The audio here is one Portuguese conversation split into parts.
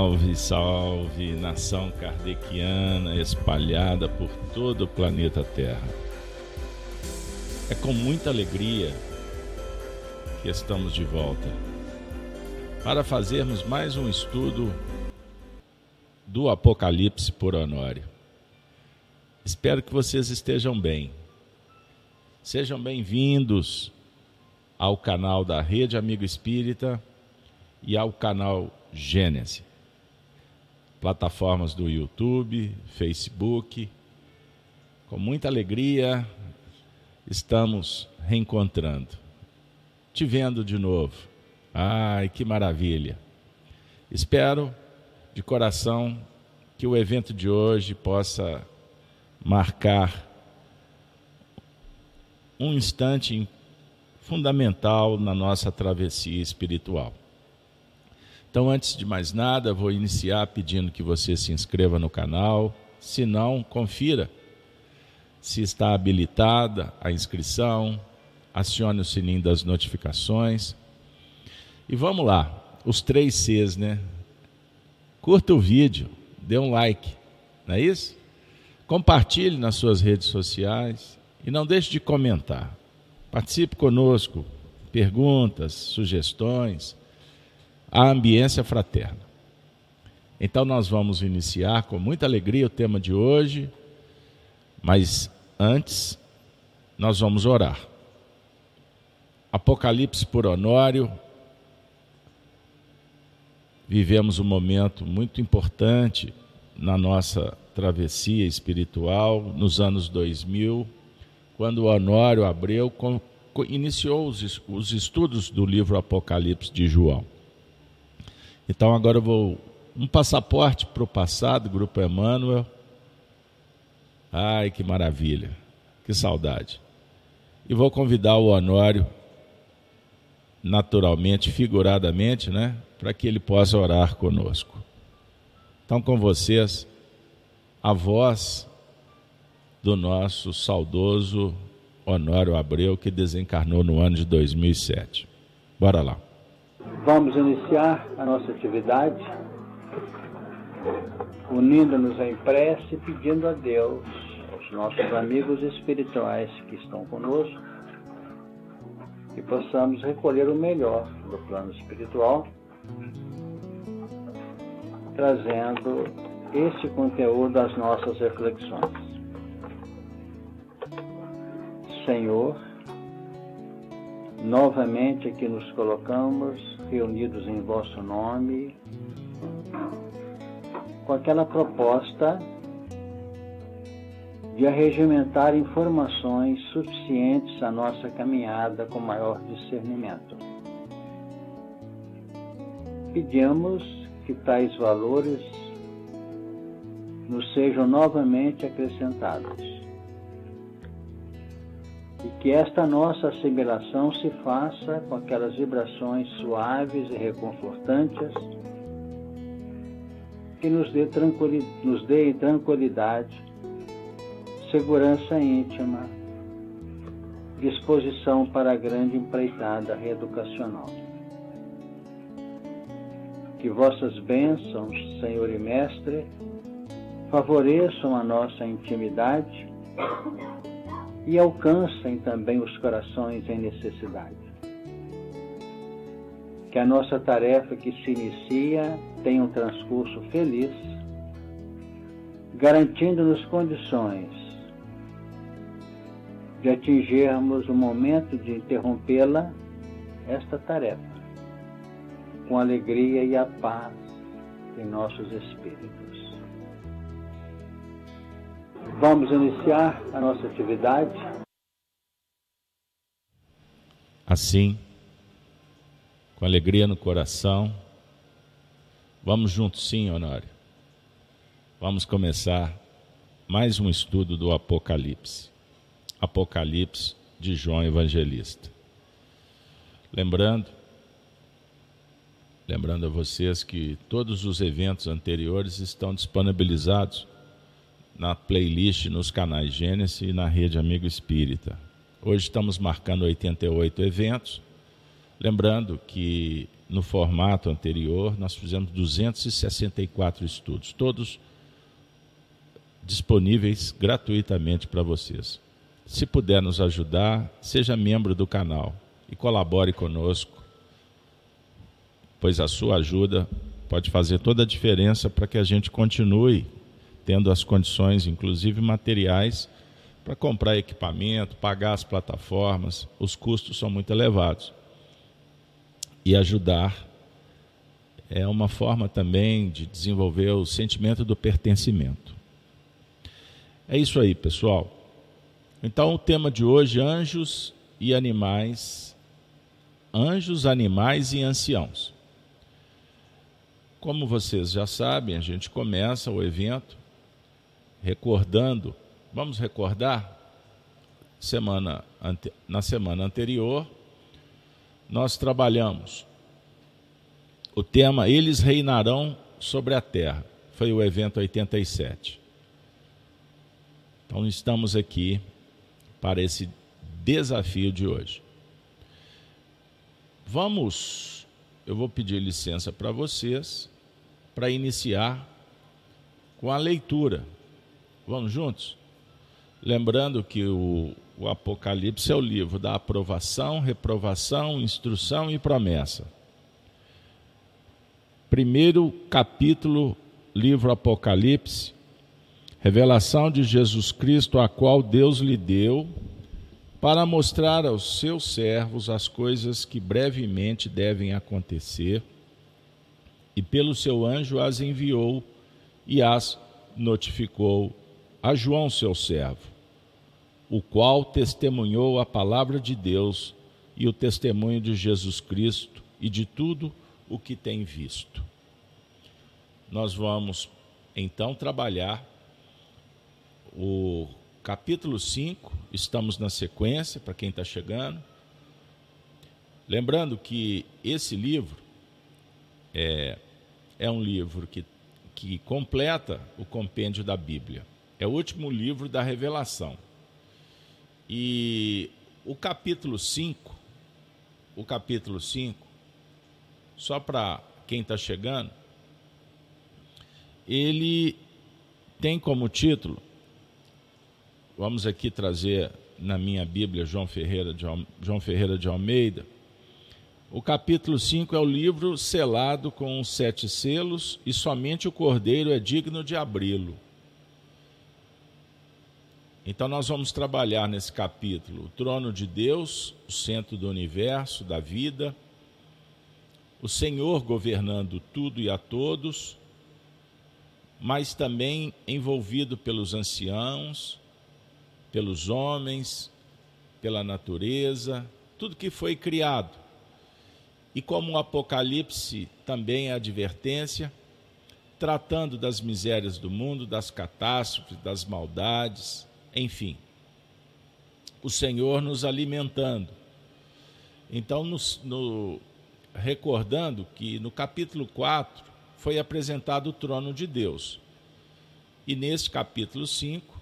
salve, salve, nação kardeciana espalhada por todo o planeta Terra. É com muita alegria que estamos de volta para fazermos mais um estudo do Apocalipse por Honório. Espero que vocês estejam bem. Sejam bem-vindos ao canal da Rede Amigo Espírita e ao canal Gênesis. Plataformas do YouTube, Facebook. Com muita alegria, estamos reencontrando. Te vendo de novo. Ai, que maravilha. Espero de coração que o evento de hoje possa marcar um instante fundamental na nossa travessia espiritual. Então, antes de mais nada, vou iniciar pedindo que você se inscreva no canal. Se não, confira se está habilitada a inscrição, acione o sininho das notificações. E vamos lá, os três Cs, né? Curta o vídeo, dê um like, não é isso? Compartilhe nas suas redes sociais e não deixe de comentar. Participe conosco, perguntas, sugestões a ambiência fraterna. Então nós vamos iniciar com muita alegria o tema de hoje, mas antes nós vamos orar. Apocalipse por Honório. Vivemos um momento muito importante na nossa travessia espiritual nos anos 2000, quando Honório Abreu iniciou os estudos do livro Apocalipse de João. Então agora eu vou um passaporte para o passado, Grupo Emmanuel. Ai, que maravilha, que saudade. E vou convidar o Honório, naturalmente, figuradamente, né, para que ele possa orar conosco. Então, com vocês, a voz do nosso saudoso Honório Abreu, que desencarnou no ano de 2007. Bora lá. Vamos iniciar a nossa atividade unindo-nos em prece, pedindo a Deus, aos nossos amigos espirituais que estão conosco, que possamos recolher o melhor do plano espiritual, trazendo este conteúdo às nossas reflexões. Senhor, novamente aqui nos colocamos reunidos em vosso nome, com aquela proposta de arregimentar informações suficientes à nossa caminhada com maior discernimento. Pedimos que tais valores nos sejam novamente acrescentados e que esta nossa assimilação se faça com aquelas vibrações suaves e reconfortantes que nos dê, nos dê tranquilidade segurança íntima, disposição para a grande empreitada reeducacional. Que vossas bênçãos, Senhor e Mestre, favoreçam a nossa intimidade e alcancem também os corações em necessidade. Que a nossa tarefa que se inicia tenha um transcurso feliz, garantindo-nos condições de atingirmos o momento de interrompê-la, esta tarefa, com alegria e a paz em nossos espíritos. Vamos iniciar a nossa atividade. Assim, com alegria no coração, vamos juntos sim, Honório. Vamos começar mais um estudo do Apocalipse. Apocalipse de João Evangelista. Lembrando, lembrando a vocês que todos os eventos anteriores estão disponibilizados na playlist nos canais Gênesis e na rede Amigo Espírita. Hoje estamos marcando 88 eventos. Lembrando que no formato anterior nós fizemos 264 estudos, todos disponíveis gratuitamente para vocês. Se puder nos ajudar, seja membro do canal e colabore conosco, pois a sua ajuda pode fazer toda a diferença para que a gente continue tendo as condições, inclusive materiais, para comprar equipamento, pagar as plataformas, os custos são muito elevados. E ajudar é uma forma também de desenvolver o sentimento do pertencimento. É isso aí, pessoal. Então, o tema de hoje: anjos e animais. Anjos, animais e anciãos. Como vocês já sabem, a gente começa o evento recordando, vamos recordar, semana, na semana anterior, nós trabalhamos o tema Eles reinarão sobre a terra. Foi o evento 87. Então estamos aqui para esse desafio de hoje. Vamos, eu vou pedir licença para vocês para iniciar com a leitura. Vamos juntos? Lembrando que o, o Apocalipse é o livro da aprovação, reprovação, instrução e promessa. Primeiro capítulo, livro Apocalipse, revelação de Jesus Cristo, a qual Deus lhe deu, para mostrar aos seus servos as coisas que brevemente devem acontecer, e pelo seu anjo as enviou e as notificou a João, seu servo, o qual testemunhou a palavra de Deus e o testemunho de Jesus Cristo e de tudo o que tem visto. Nós vamos então trabalhar o capítulo 5, estamos na sequência, para quem está chegando. Lembrando que esse livro é, é um livro que, que completa o compêndio da Bíblia. É o último livro da revelação. E o capítulo 5, o capítulo 5, só para quem está chegando, ele tem como título Vamos aqui trazer na minha Bíblia João Ferreira de, João Ferreira de Almeida. O capítulo 5 é o livro selado com sete selos e somente o cordeiro é digno de abri-lo. Então, nós vamos trabalhar nesse capítulo o trono de Deus, o centro do universo, da vida, o Senhor governando tudo e a todos, mas também envolvido pelos anciãos, pelos homens, pela natureza, tudo que foi criado. E como o Apocalipse também é advertência, tratando das misérias do mundo, das catástrofes, das maldades, enfim. O Senhor nos alimentando. Então, no, recordando que no capítulo 4 foi apresentado o trono de Deus. E neste capítulo 5,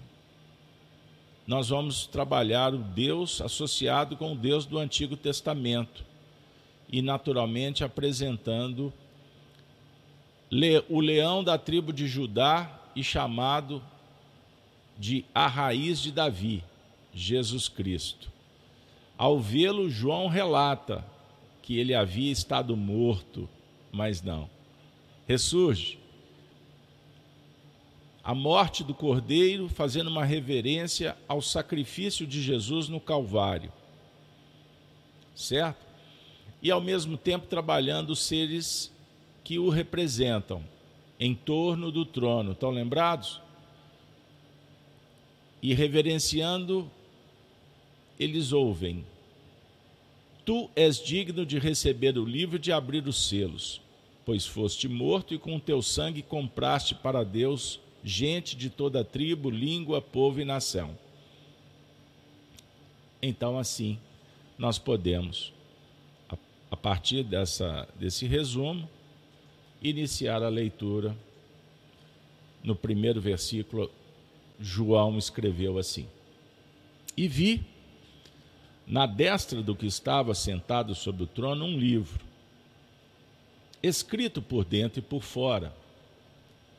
nós vamos trabalhar o Deus associado com o Deus do Antigo Testamento. E, naturalmente, apresentando o leão da tribo de Judá e chamado de a raiz de Davi, Jesus Cristo. Ao vê-lo, João relata que ele havia estado morto, mas não. Ressurge. A morte do cordeiro, fazendo uma reverência ao sacrifício de Jesus no Calvário. Certo? E ao mesmo tempo trabalhando os seres que o representam em torno do trono. Estão lembrados? E reverenciando, eles ouvem: Tu és digno de receber o livro e de abrir os selos, pois foste morto e com teu sangue compraste para Deus gente de toda tribo, língua, povo e nação. Então, assim, nós podemos, a partir dessa, desse resumo, iniciar a leitura. No primeiro versículo, João escreveu assim: E vi na destra do que estava sentado sobre o trono um livro, escrito por dentro e por fora,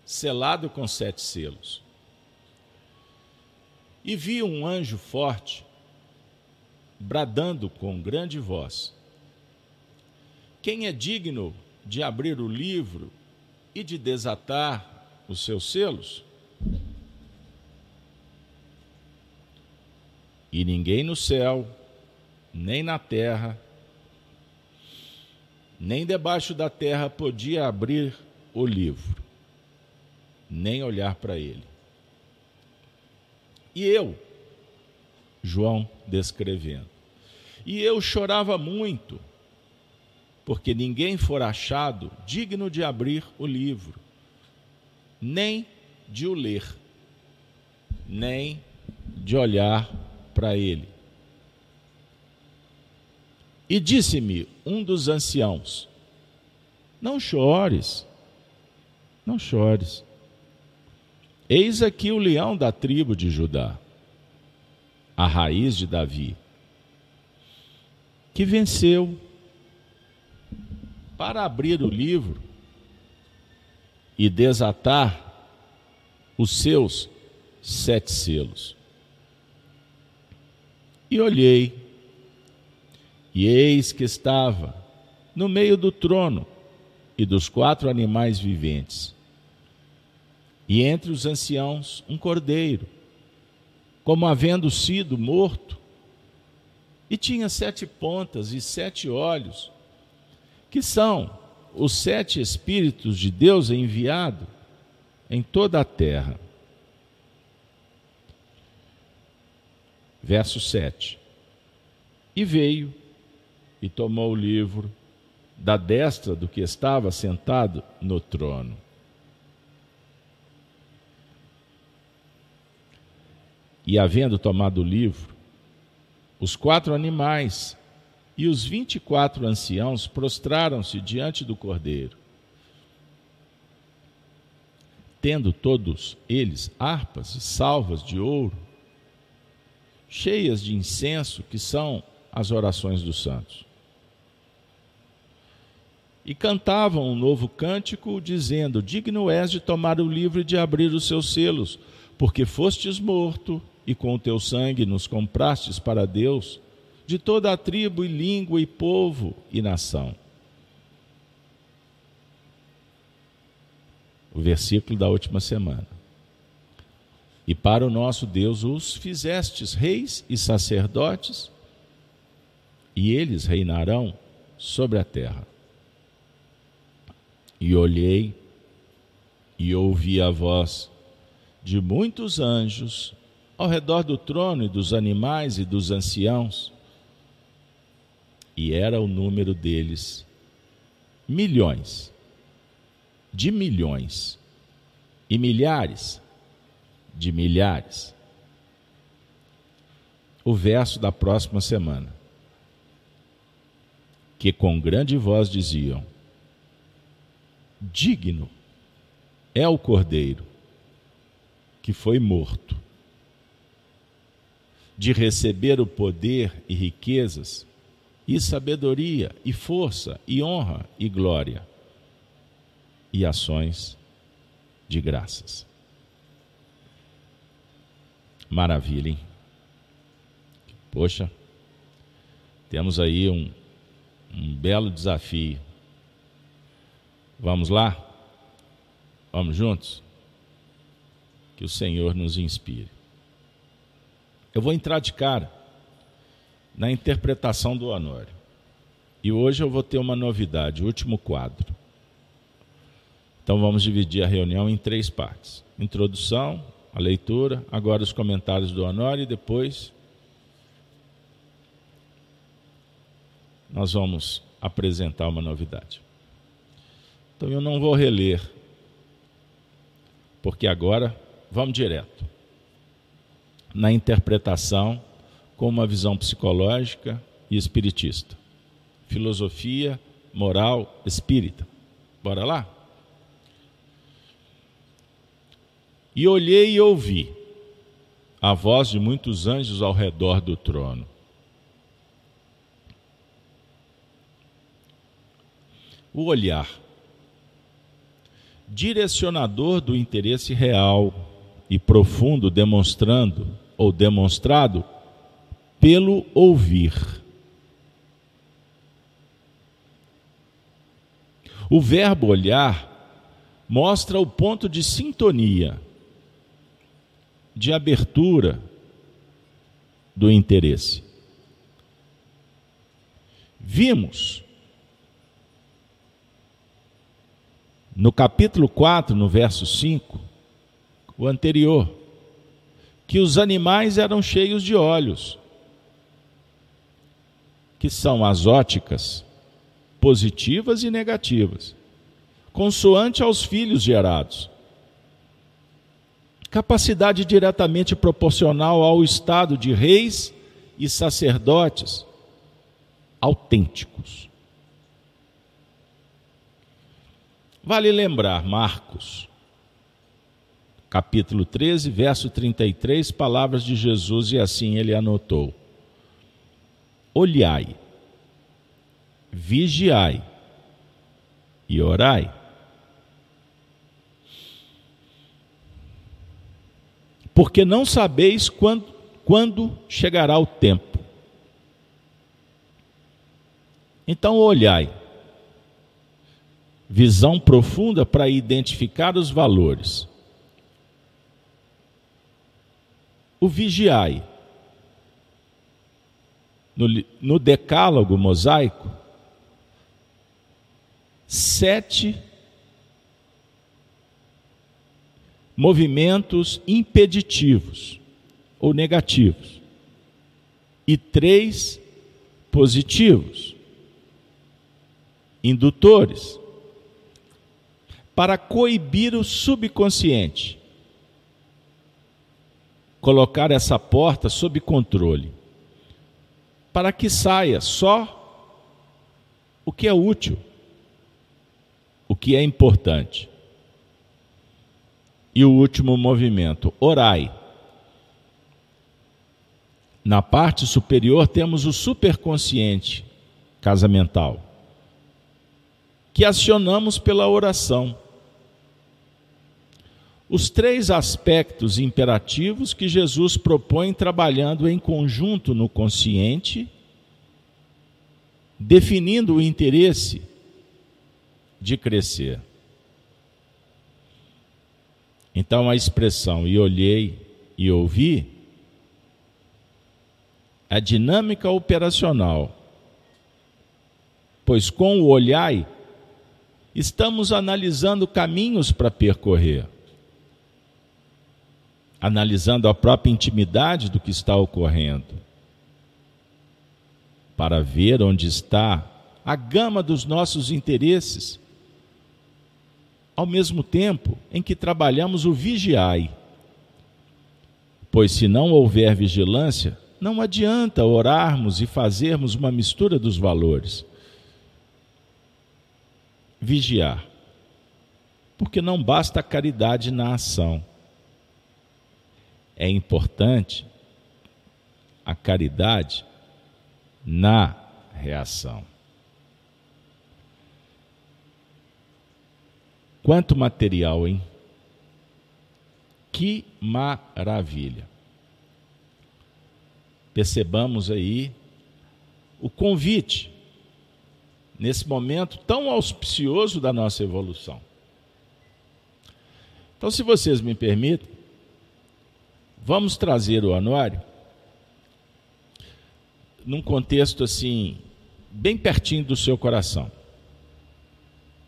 selado com sete selos. E vi um anjo forte, bradando com grande voz: Quem é digno de abrir o livro e de desatar os seus selos? E ninguém no céu, nem na terra, nem debaixo da terra podia abrir o livro, nem olhar para ele. E eu, João descrevendo, e eu chorava muito, porque ninguém for achado digno de abrir o livro, nem de o ler, nem de olhar para ele. E disse-me um dos anciãos: Não chores, não chores. Eis aqui o leão da tribo de Judá, a raiz de Davi, que venceu para abrir o livro e desatar os seus sete selos. E olhei, e eis que estava no meio do trono e dos quatro animais viventes, e entre os anciãos um cordeiro, como havendo sido morto, e tinha sete pontas e sete olhos que são os sete Espíritos de Deus enviado em toda a terra. Verso 7. E veio e tomou o livro da destra do que estava sentado no trono. E havendo tomado o livro, os quatro animais e os vinte e quatro anciãos prostraram-se diante do cordeiro. Tendo todos eles harpas e salvas de ouro, cheias de incenso, que são as orações dos santos. E cantavam um novo cântico, dizendo: Digno és de tomar o livro e de abrir os seus selos, porque fostes morto, e com o teu sangue nos comprastes para Deus de toda a tribo e língua e povo e nação. O versículo da última semana. E para o nosso Deus os fizestes reis e sacerdotes, e eles reinarão sobre a terra. E olhei, e ouvi a voz de muitos anjos ao redor do trono e dos animais e dos anciãos. E era o número deles milhões, de milhões, e milhares de milhares. O verso da próxima semana. Que com grande voz diziam: Digno é o cordeiro que foi morto de receber o poder e riquezas, e sabedoria, e força, e honra, e glória, e ações de graças. Maravilha, hein? Poxa, temos aí um, um belo desafio. Vamos lá? Vamos juntos? Que o Senhor nos inspire. Eu vou entrar de cara na interpretação do Honório. E hoje eu vou ter uma novidade, último quadro. Então vamos dividir a reunião em três partes: introdução, a leitura, agora os comentários do Honório e depois nós vamos apresentar uma novidade. Então eu não vou reler, porque agora vamos direto na interpretação com uma visão psicológica e espiritista. Filosofia, moral, espírita. Bora lá? E olhei e ouvi a voz de muitos anjos ao redor do trono. O olhar, direcionador do interesse real e profundo, demonstrando ou demonstrado pelo ouvir. O verbo olhar mostra o ponto de sintonia, de abertura do interesse. Vimos no capítulo 4, no verso 5, o anterior, que os animais eram cheios de olhos, que são as óticas, positivas e negativas, consoante aos filhos gerados. Capacidade diretamente proporcional ao estado de reis e sacerdotes autênticos. Vale lembrar, Marcos, capítulo 13, verso 33, palavras de Jesus, e assim ele anotou: Olhai, vigiai e orai. Porque não sabeis quando, quando chegará o tempo. Então, olhai. Visão profunda para identificar os valores o vigiai. No, no decálogo mosaico, sete movimentos impeditivos ou negativos e três positivos, indutores, para coibir o subconsciente colocar essa porta sob controle, para que saia só o que é útil, o que é importante. E o último movimento, orai. Na parte superior temos o superconsciente casamental, que acionamos pela oração os três aspectos imperativos que Jesus propõe trabalhando em conjunto no consciente, definindo o interesse de crescer. Então a expressão e olhei e ouvi é dinâmica operacional, pois com o olhai estamos analisando caminhos para percorrer, analisando a própria intimidade do que está ocorrendo, para ver onde está a gama dos nossos interesses, ao mesmo tempo em que trabalhamos o vigiai. Pois se não houver vigilância, não adianta orarmos e fazermos uma mistura dos valores. Vigiar. Porque não basta a caridade na ação. É importante a caridade na reação. Quanto material, hein? Que maravilha. Percebamos aí o convite nesse momento tão auspicioso da nossa evolução. Então, se vocês me permitem, vamos trazer o anuário num contexto assim, bem pertinho do seu coração.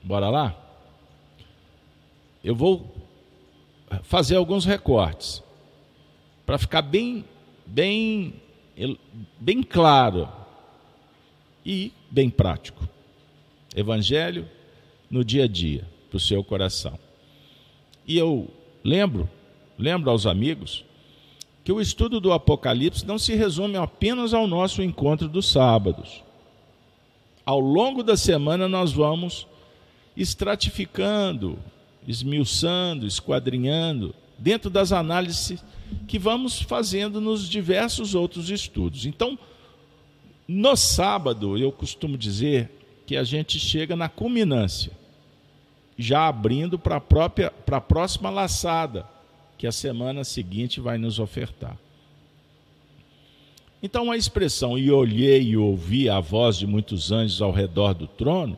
Bora lá? Eu vou fazer alguns recortes para ficar bem, bem, bem claro e bem prático. Evangelho no dia a dia, para o seu coração. E eu lembro, lembro aos amigos, que o estudo do Apocalipse não se resume apenas ao nosso encontro dos sábados. Ao longo da semana nós vamos estratificando esmiuçando, esquadrinhando, dentro das análises que vamos fazendo nos diversos outros estudos. Então, no sábado, eu costumo dizer que a gente chega na culminância, já abrindo para a própria para a próxima laçada que a semana seguinte vai nos ofertar. Então a expressão e olhei e ouvi a voz de muitos anjos ao redor do trono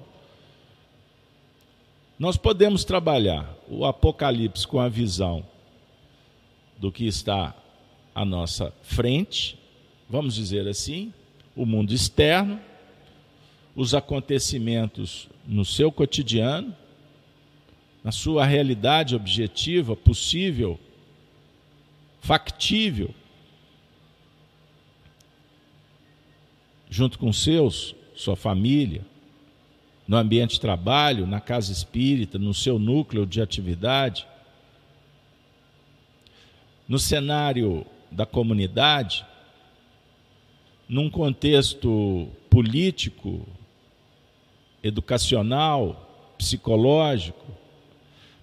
nós podemos trabalhar o Apocalipse com a visão do que está à nossa frente, vamos dizer assim, o mundo externo, os acontecimentos no seu cotidiano, na sua realidade objetiva, possível, factível, junto com seus, sua família, no ambiente de trabalho, na casa espírita, no seu núcleo de atividade, no cenário da comunidade, num contexto político, educacional, psicológico,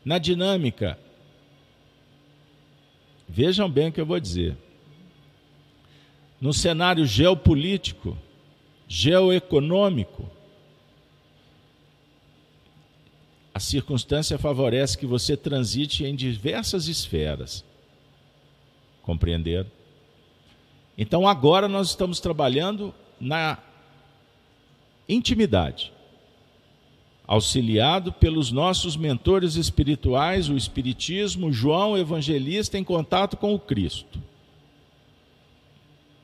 na dinâmica. Vejam bem o que eu vou dizer. No cenário geopolítico, geoeconômico, a circunstância favorece que você transite em diversas esferas. Compreenderam? Então agora nós estamos trabalhando na intimidade, auxiliado pelos nossos mentores espirituais, o Espiritismo, João Evangelista em contato com o Cristo.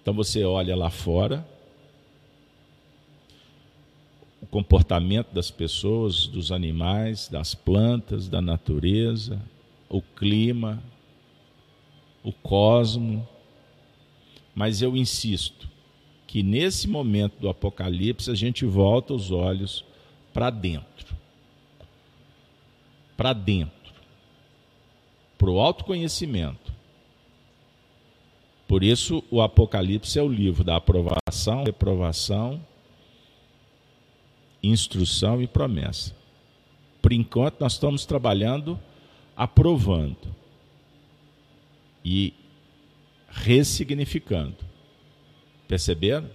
Então você olha lá fora, o comportamento das pessoas, dos animais, das plantas, da natureza, o clima, o cosmo. Mas eu insisto que nesse momento do Apocalipse a gente volta os olhos para dentro. Para dentro. Para o autoconhecimento. Por isso, o Apocalipse é o livro da aprovação, reprovação instrução e promessa. Por enquanto, nós estamos trabalhando aprovando e ressignificando. Perceberam?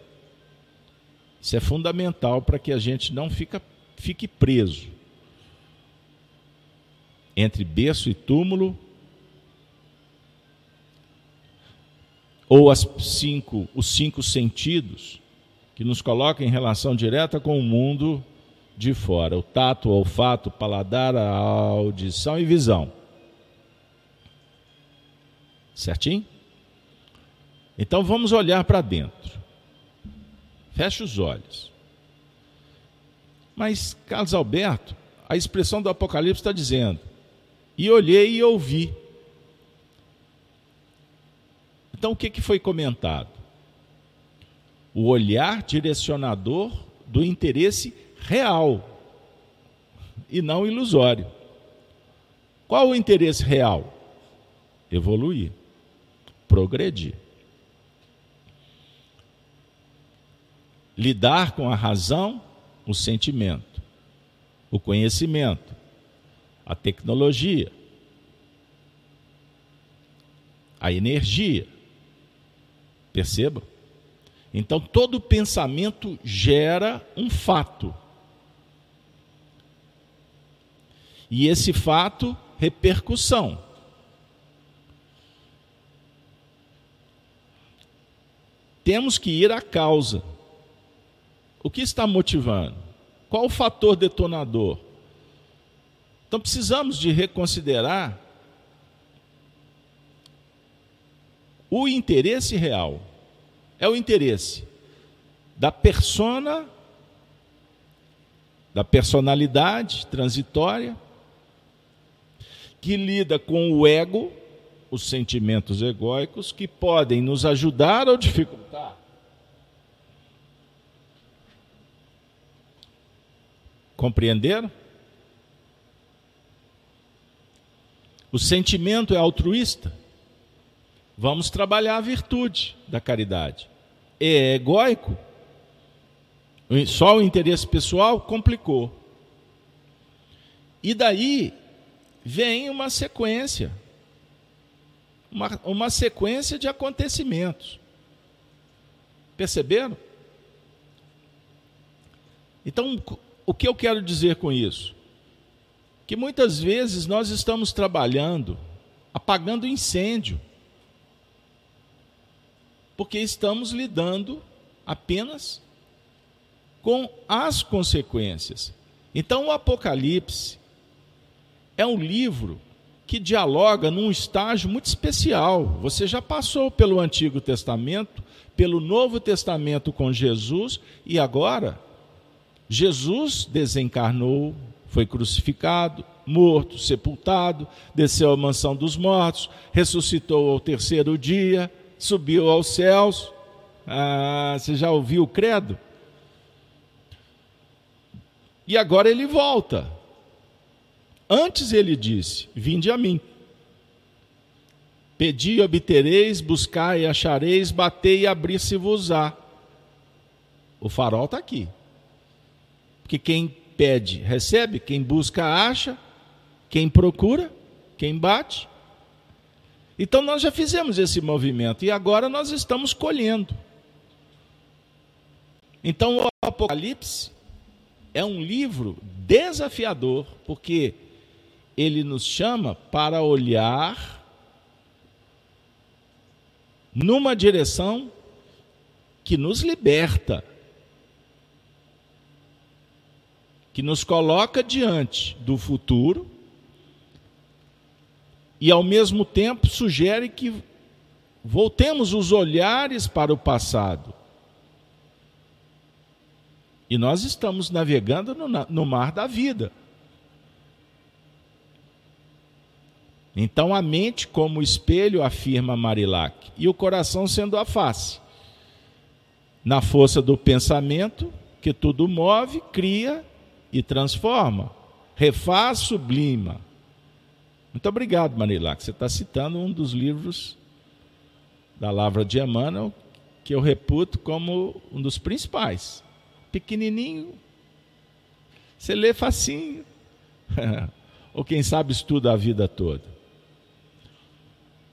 Isso é fundamental para que a gente não fica, fique preso entre berço e túmulo, ou as cinco, os cinco sentidos que nos coloca em relação direta com o mundo de fora: o tato, o olfato, o paladar, a audição e visão. Certinho? Então vamos olhar para dentro. Feche os olhos. Mas, Carlos Alberto, a expressão do Apocalipse está dizendo: e olhei e ouvi. Então, o que, que foi comentado? O olhar direcionador do interesse real e não ilusório. Qual o interesse real? Evoluir, progredir. Lidar com a razão, o sentimento, o conhecimento, a tecnologia, a energia. Percebam? Então, todo pensamento gera um fato. E esse fato, repercussão. Temos que ir à causa. O que está motivando? Qual o fator detonador? Então precisamos de reconsiderar o interesse real. É o interesse da persona, da personalidade transitória, que lida com o ego, os sentimentos egóicos, que podem nos ajudar ou dificultar. Compreenderam? O sentimento é altruísta. Vamos trabalhar a virtude da caridade. É egóico. Só o interesse pessoal complicou. E daí vem uma sequência. Uma, uma sequência de acontecimentos. Perceberam? Então, o que eu quero dizer com isso? que muitas vezes nós estamos trabalhando apagando incêndio, porque estamos lidando apenas com as consequências. Então, o Apocalipse é um livro que dialoga num estágio muito especial. Você já passou pelo Antigo Testamento, pelo Novo Testamento com Jesus, e agora Jesus desencarnou, foi crucificado, morto, sepultado, desceu à mansão dos mortos, ressuscitou ao terceiro dia, subiu aos céus. Ah, você já ouviu o credo? E agora ele volta. Antes ele disse: Vinde a mim. Pedi e obtereis, buscai e achareis, batei e abri-se-vos-á. O farol está aqui. Porque quem pede, recebe, quem busca, acha, quem procura, quem bate. Então nós já fizemos esse movimento e agora nós estamos colhendo. Então o Apocalipse é um livro desafiador, porque ele nos chama para olhar numa direção que nos liberta que nos coloca diante do futuro e, ao mesmo tempo, sugere que voltemos os olhares para o passado. E nós estamos navegando no, no mar da vida. Então, a mente, como espelho, afirma Marilac, e o coração sendo a face. Na força do pensamento, que tudo move, cria e transforma, refaz, sublima. Muito obrigado, Marilac. Você está citando um dos livros da Lavra de Emmanuel que eu reputo como um dos principais. Pequenininho, você lê facinho, ou quem sabe estuda a vida toda.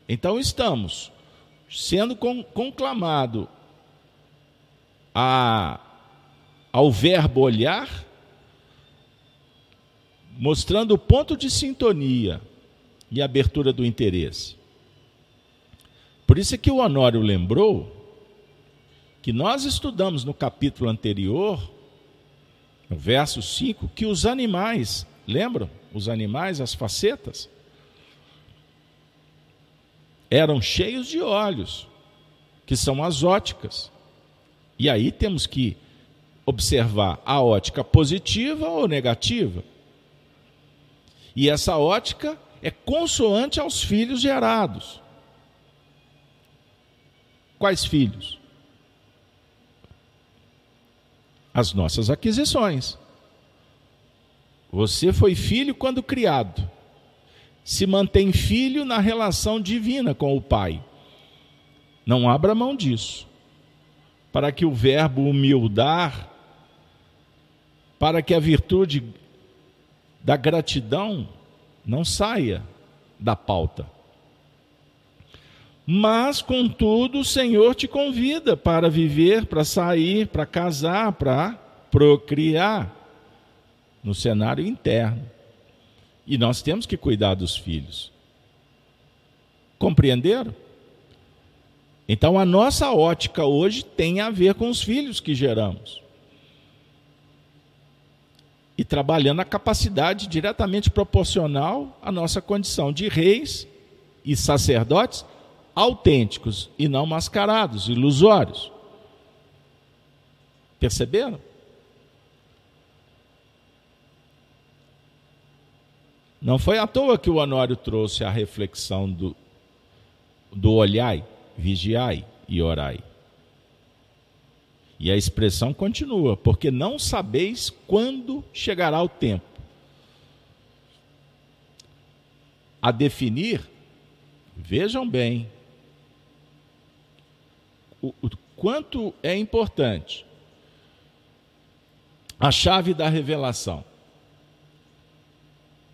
Então estamos sendo conclamado a, ao verbo olhar mostrando o ponto de sintonia e abertura do interesse. Por isso é que o Honório lembrou que nós estudamos no capítulo anterior, no verso 5, que os animais, lembram? Os animais, as facetas, eram cheios de olhos, que são as óticas. E aí temos que observar a ótica positiva ou negativa. E essa ótica é consoante aos filhos gerados. Quais filhos? As nossas aquisições. Você foi filho quando criado. Se mantém filho na relação divina com o Pai. Não abra mão disso. Para que o verbo humildar, para que a virtude da gratidão não saia da pauta. Mas, contudo, o Senhor te convida para viver, para sair, para casar, para procriar no cenário interno. E nós temos que cuidar dos filhos. Compreenderam? Então, a nossa ótica hoje tem a ver com os filhos que geramos e trabalhando a capacidade diretamente proporcional à nossa condição de reis e sacerdotes autênticos e não mascarados, ilusórios. Perceberam? Não foi à toa que o Honório trouxe a reflexão do, do olhai, vigiai e orai. E a expressão continua, porque não sabeis quando chegará o tempo. A definir, vejam bem, o, o quanto é importante a chave da revelação.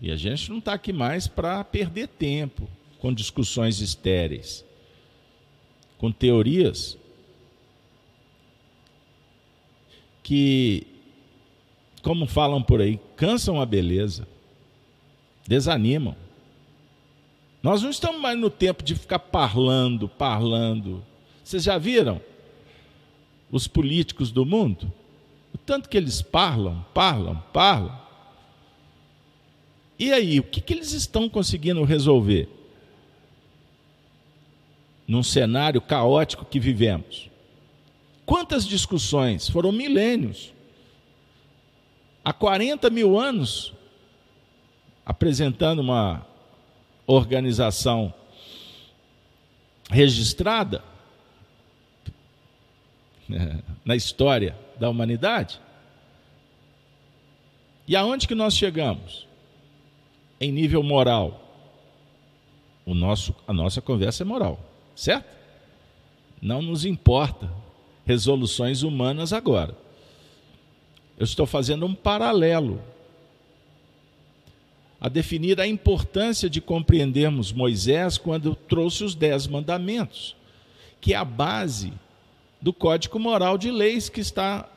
E a gente não está aqui mais para perder tempo com discussões estéreis, com teorias que, como falam por aí, cansam a beleza, desanimam. Nós não estamos mais no tempo de ficar parlando, parlando. Vocês já viram os políticos do mundo? O tanto que eles parlam, parlam, parlam. E aí, o que, que eles estão conseguindo resolver? Num cenário caótico que vivemos. Quantas discussões? Foram milênios. Há 40 mil anos, apresentando uma organização registrada né, na história da humanidade. E aonde que nós chegamos? Em nível moral. O nosso, a nossa conversa é moral, certo? Não nos importa resoluções humanas agora. Eu estou fazendo um paralelo a definir a importância de compreendermos Moisés quando trouxe os dez mandamentos, que é a base do código moral de leis que está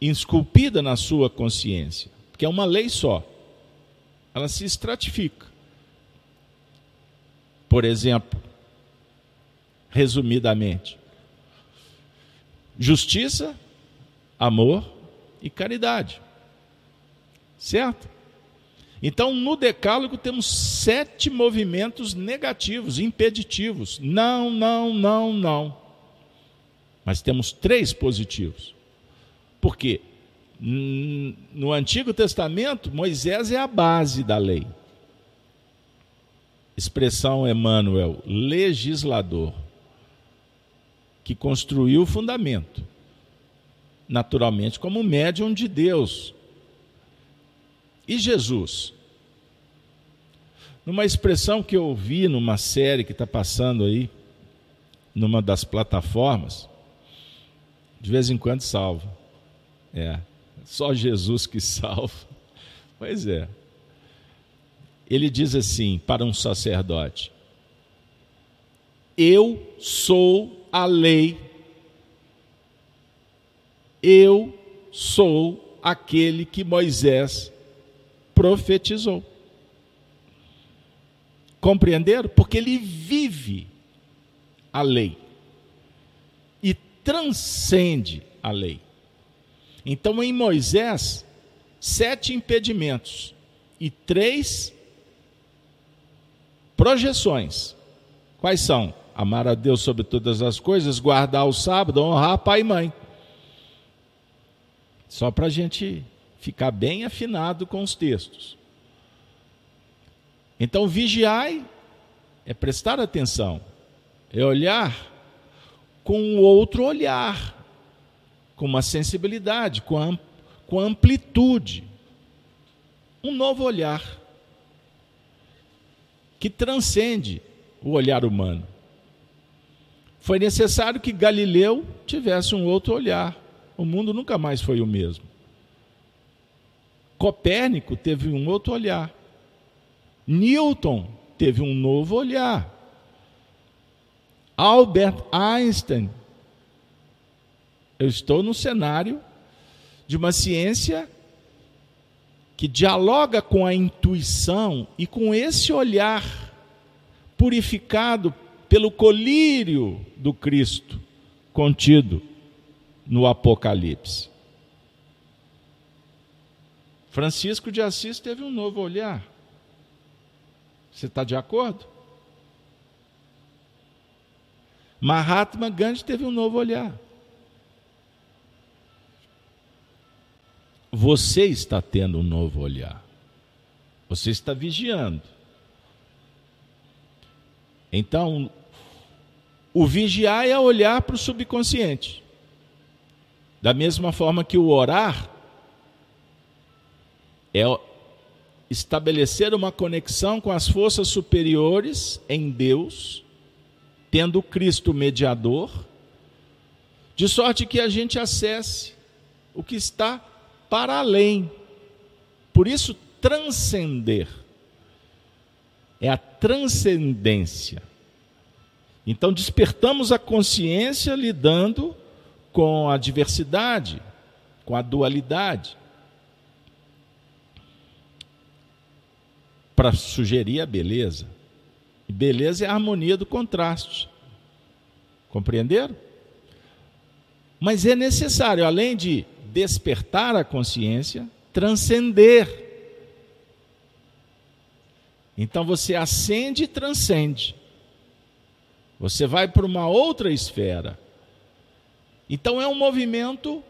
esculpida na sua consciência, que é uma lei só. Ela se estratifica. Por exemplo, resumidamente, justiça, amor e caridade. Certo? Então, no Decálogo temos sete movimentos negativos, impeditivos. Não, não, não, não. Mas temos três positivos. Por quê? No Antigo Testamento, Moisés é a base da lei. Expressão Emmanuel, legislador que construiu o fundamento. Naturalmente, como médium de Deus. E Jesus? Numa expressão que eu ouvi numa série que está passando aí, numa das plataformas, de vez em quando salva. É, só Jesus que salva. Pois é. Ele diz assim para um sacerdote: Eu sou a lei. Eu sou aquele que Moisés profetizou. Compreenderam? Porque ele vive a lei e transcende a lei. Então, em Moisés, sete impedimentos e três projeções. Quais são? Amar a Deus sobre todas as coisas, guardar o sábado, honrar pai e mãe. Só para a gente ficar bem afinado com os textos. Então, vigiai é prestar atenção, é olhar com outro olhar, com uma sensibilidade, com, com amplitude. Um novo olhar que transcende o olhar humano. Foi necessário que Galileu tivesse um outro olhar. O mundo nunca mais foi o mesmo. Copérnico teve um outro olhar. Newton teve um novo olhar. Albert Einstein. Eu estou no cenário de uma ciência que dialoga com a intuição e com esse olhar purificado pelo colírio do Cristo contido no Apocalipse. Francisco de Assis teve um novo olhar. Você está de acordo? Mahatma Gandhi teve um novo olhar. Você está tendo um novo olhar. Você está vigiando. Então, o vigiar é olhar para o subconsciente. Da mesma forma que o orar é estabelecer uma conexão com as forças superiores em Deus tendo Cristo mediador, de sorte que a gente acesse o que está para além. Por isso, transcender é a transcendência. Então, despertamos a consciência lidando com a diversidade, com a dualidade, para sugerir a beleza. E beleza é a harmonia do contraste. Compreenderam? Mas é necessário, além de despertar a consciência, transcender. Então você acende e transcende. Você vai para uma outra esfera. Então é um movimento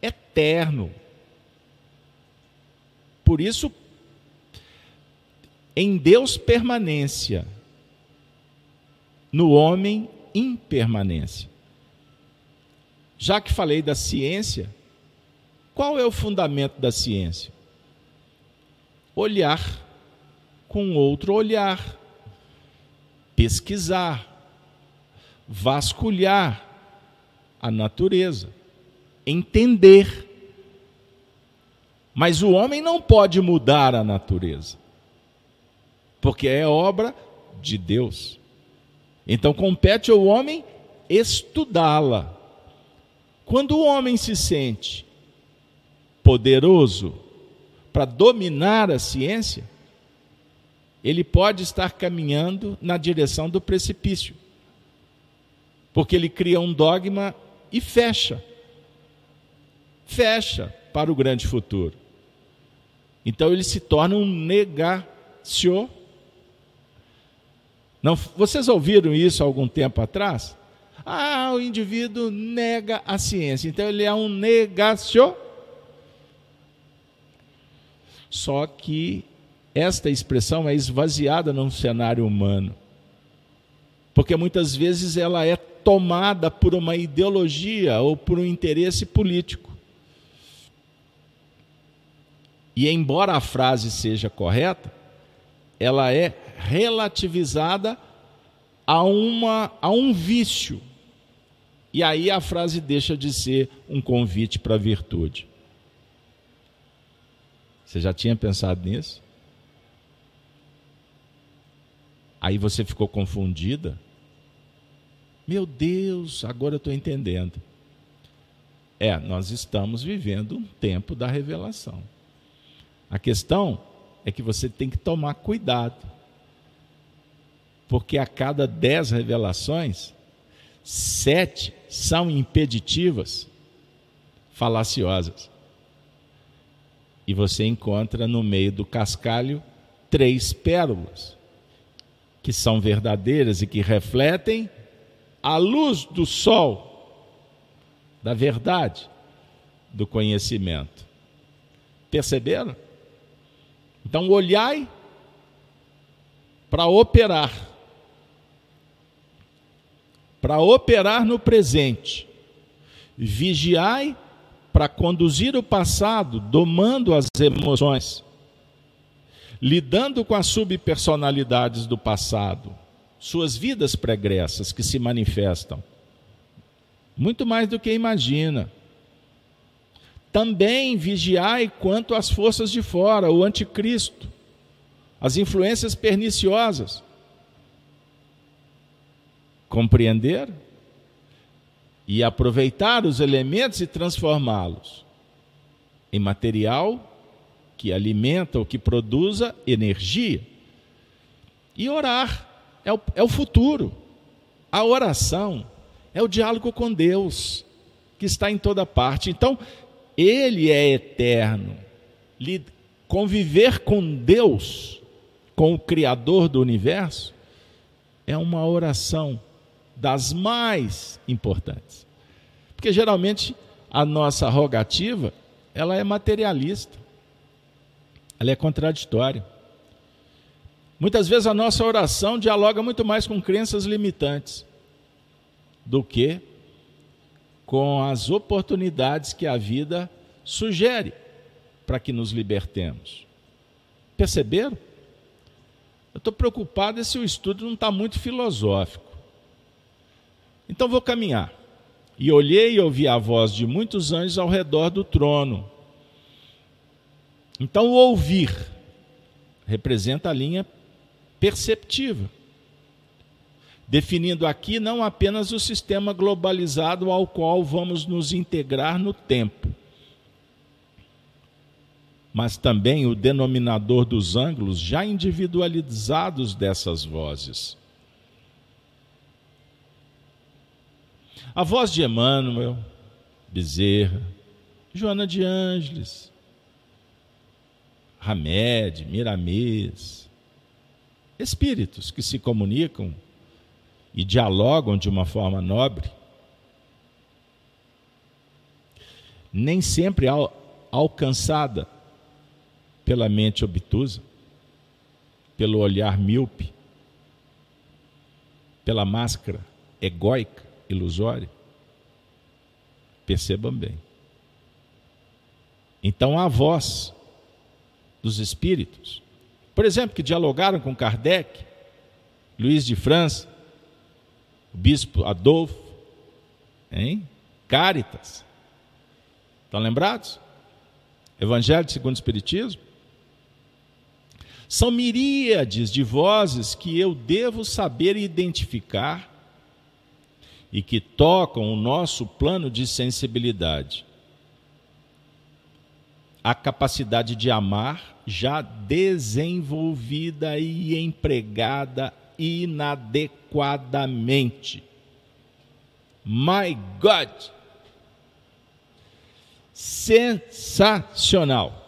eterno. Por isso, em Deus permanência no homem impermanência. Já que falei da ciência, qual é o fundamento da ciência? Olhar com outro olhar, pesquisar, vasculhar a natureza, entender. Mas o homem não pode mudar a natureza, porque é obra de Deus. Então compete ao homem estudá-la. Quando o homem se sente poderoso para dominar a ciência, ele pode estar caminhando na direção do precipício. Porque ele cria um dogma e fecha. Fecha para o grande futuro. Então ele se torna um negacionista não, vocês ouviram isso algum tempo atrás? Ah, o indivíduo nega a ciência, então ele é um negacionista. Só que esta expressão é esvaziada num cenário humano, porque muitas vezes ela é tomada por uma ideologia ou por um interesse político. E embora a frase seja correta, ela é relativizada a, uma, a um vício. E aí a frase deixa de ser um convite para a virtude. Você já tinha pensado nisso? Aí você ficou confundida? Meu Deus, agora eu estou entendendo. É, nós estamos vivendo um tempo da revelação. A questão é que você tem que tomar cuidado porque a cada dez revelações, sete são impeditivas, falaciosas. E você encontra no meio do cascalho três pérolas, que são verdadeiras e que refletem a luz do sol, da verdade, do conhecimento. Perceberam? Então, olhai para operar. Para operar no presente. Vigiai para conduzir o passado, domando as emoções, lidando com as subpersonalidades do passado, suas vidas pregressas que se manifestam. Muito mais do que imagina. Também vigiai quanto às forças de fora, o anticristo, as influências perniciosas. Compreender e aproveitar os elementos e transformá-los em material que alimenta ou que produza energia. E orar é o, é o futuro. A oração é o diálogo com Deus, que está em toda parte. Então, ele é eterno. Conviver com Deus, com o Criador do universo, é uma oração das mais importantes. Porque geralmente a nossa rogativa, ela é materialista. Ela é contraditória. Muitas vezes a nossa oração dialoga muito mais com crenças limitantes do que com as oportunidades que a vida sugere para que nos libertemos. Perceberam? Eu estou preocupado se o estudo não está muito filosófico. Então vou caminhar. E olhei e ouvi a voz de muitos anjos ao redor do trono. Então o ouvir representa a linha perceptiva definindo aqui não apenas o sistema globalizado ao qual vamos nos integrar no tempo, mas também o denominador dos ângulos já individualizados dessas vozes. A voz de Emmanuel, Bezerra, Joana de Ângeles, Hamed, Miramês, espíritos que se comunicam e dialogam de uma forma nobre, nem sempre al alcançada pela mente obtusa, pelo olhar míope, pela máscara egóica, ilusória. Percebam bem. Então a voz dos espíritos, por exemplo, que dialogaram com Kardec, Luiz de França, o bispo Adolfo, hein? Caritas. Estão lembrados? Evangelho segundo o Espiritismo. São miríades de vozes que eu devo saber identificar e que tocam o nosso plano de sensibilidade. A capacidade de amar já desenvolvida e empregada inadequadamente. My God! Sensacional.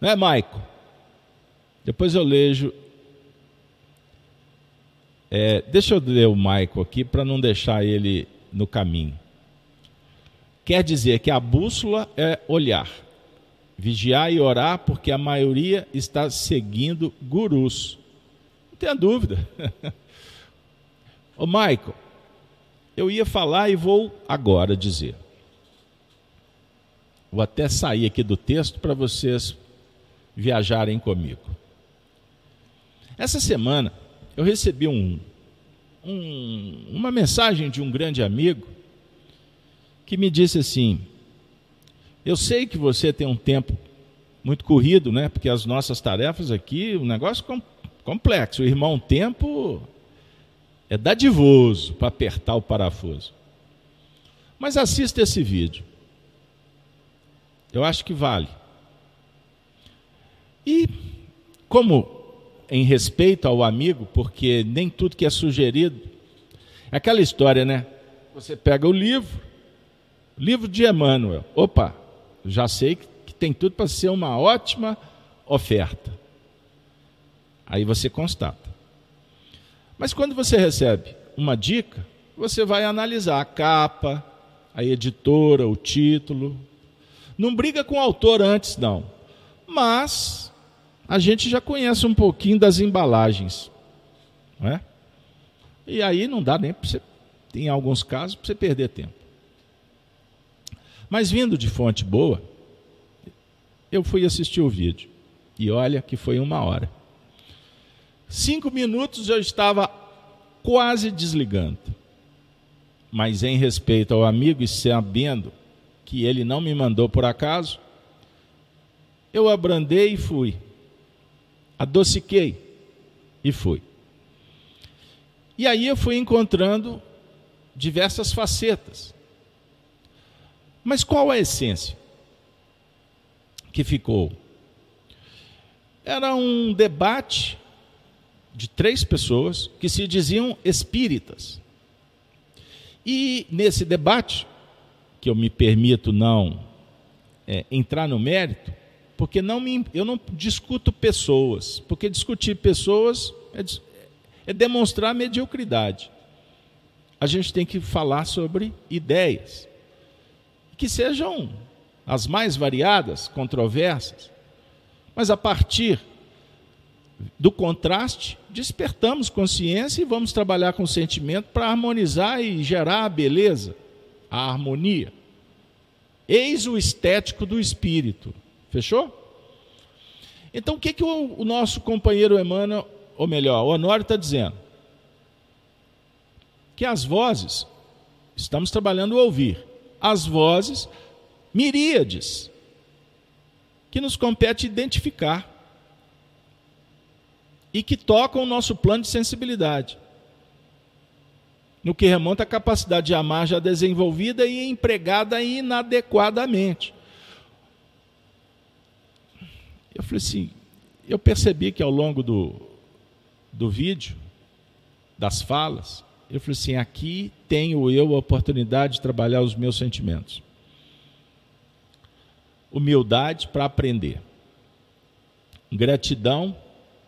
Não é, Maico? Depois eu lejo. É, deixa eu ler o Maico aqui para não deixar ele no caminho. Quer dizer que a bússola é olhar, vigiar e orar, porque a maioria está seguindo gurus tenha dúvida. Ô Michael, eu ia falar e vou agora dizer. Vou até sair aqui do texto para vocês viajarem comigo. Essa semana eu recebi um, um, uma mensagem de um grande amigo que me disse assim: Eu sei que você tem um tempo muito corrido, né? Porque as nossas tarefas aqui, o negócio complexo. O irmão tempo é dadivoso para apertar o parafuso. Mas assista esse vídeo. Eu acho que vale. E como em respeito ao amigo, porque nem tudo que é sugerido é aquela história, né? Você pega o livro, livro de Emmanuel. Opa, já sei que tem tudo para ser uma ótima oferta. Aí você constata. Mas quando você recebe uma dica, você vai analisar a capa, a editora, o título. Não briga com o autor antes, não. Mas a gente já conhece um pouquinho das embalagens. Não é? E aí não dá nem para você, em alguns casos, para você perder tempo. Mas vindo de fonte boa, eu fui assistir o vídeo. E olha que foi uma hora. Cinco minutos eu estava quase desligando. Mas em respeito ao amigo e sabendo que ele não me mandou por acaso, eu abrandei e fui. Adociquei e fui. E aí eu fui encontrando diversas facetas. Mas qual a essência que ficou? Era um debate de três pessoas que se diziam espíritas. E nesse debate, que eu me permito não é, entrar no mérito, porque não me, eu não discuto pessoas, porque discutir pessoas é, é demonstrar mediocridade. A gente tem que falar sobre ideias, que sejam as mais variadas, controversas, mas a partir do contraste, despertamos consciência e vamos trabalhar com o sentimento para harmonizar e gerar a beleza, a harmonia. Eis o estético do espírito. Fechou? Então, o que, que o, o nosso companheiro Emmanuel, ou melhor, o Honório está dizendo? Que as vozes, estamos trabalhando o ouvir, as vozes, miríades, que nos compete identificar e que tocam o nosso plano de sensibilidade. No que remonta à capacidade de amar já desenvolvida e empregada inadequadamente. Eu falei assim, eu percebi que ao longo do, do vídeo, das falas, eu falei assim: aqui tenho eu a oportunidade de trabalhar os meus sentimentos. Humildade para aprender. Gratidão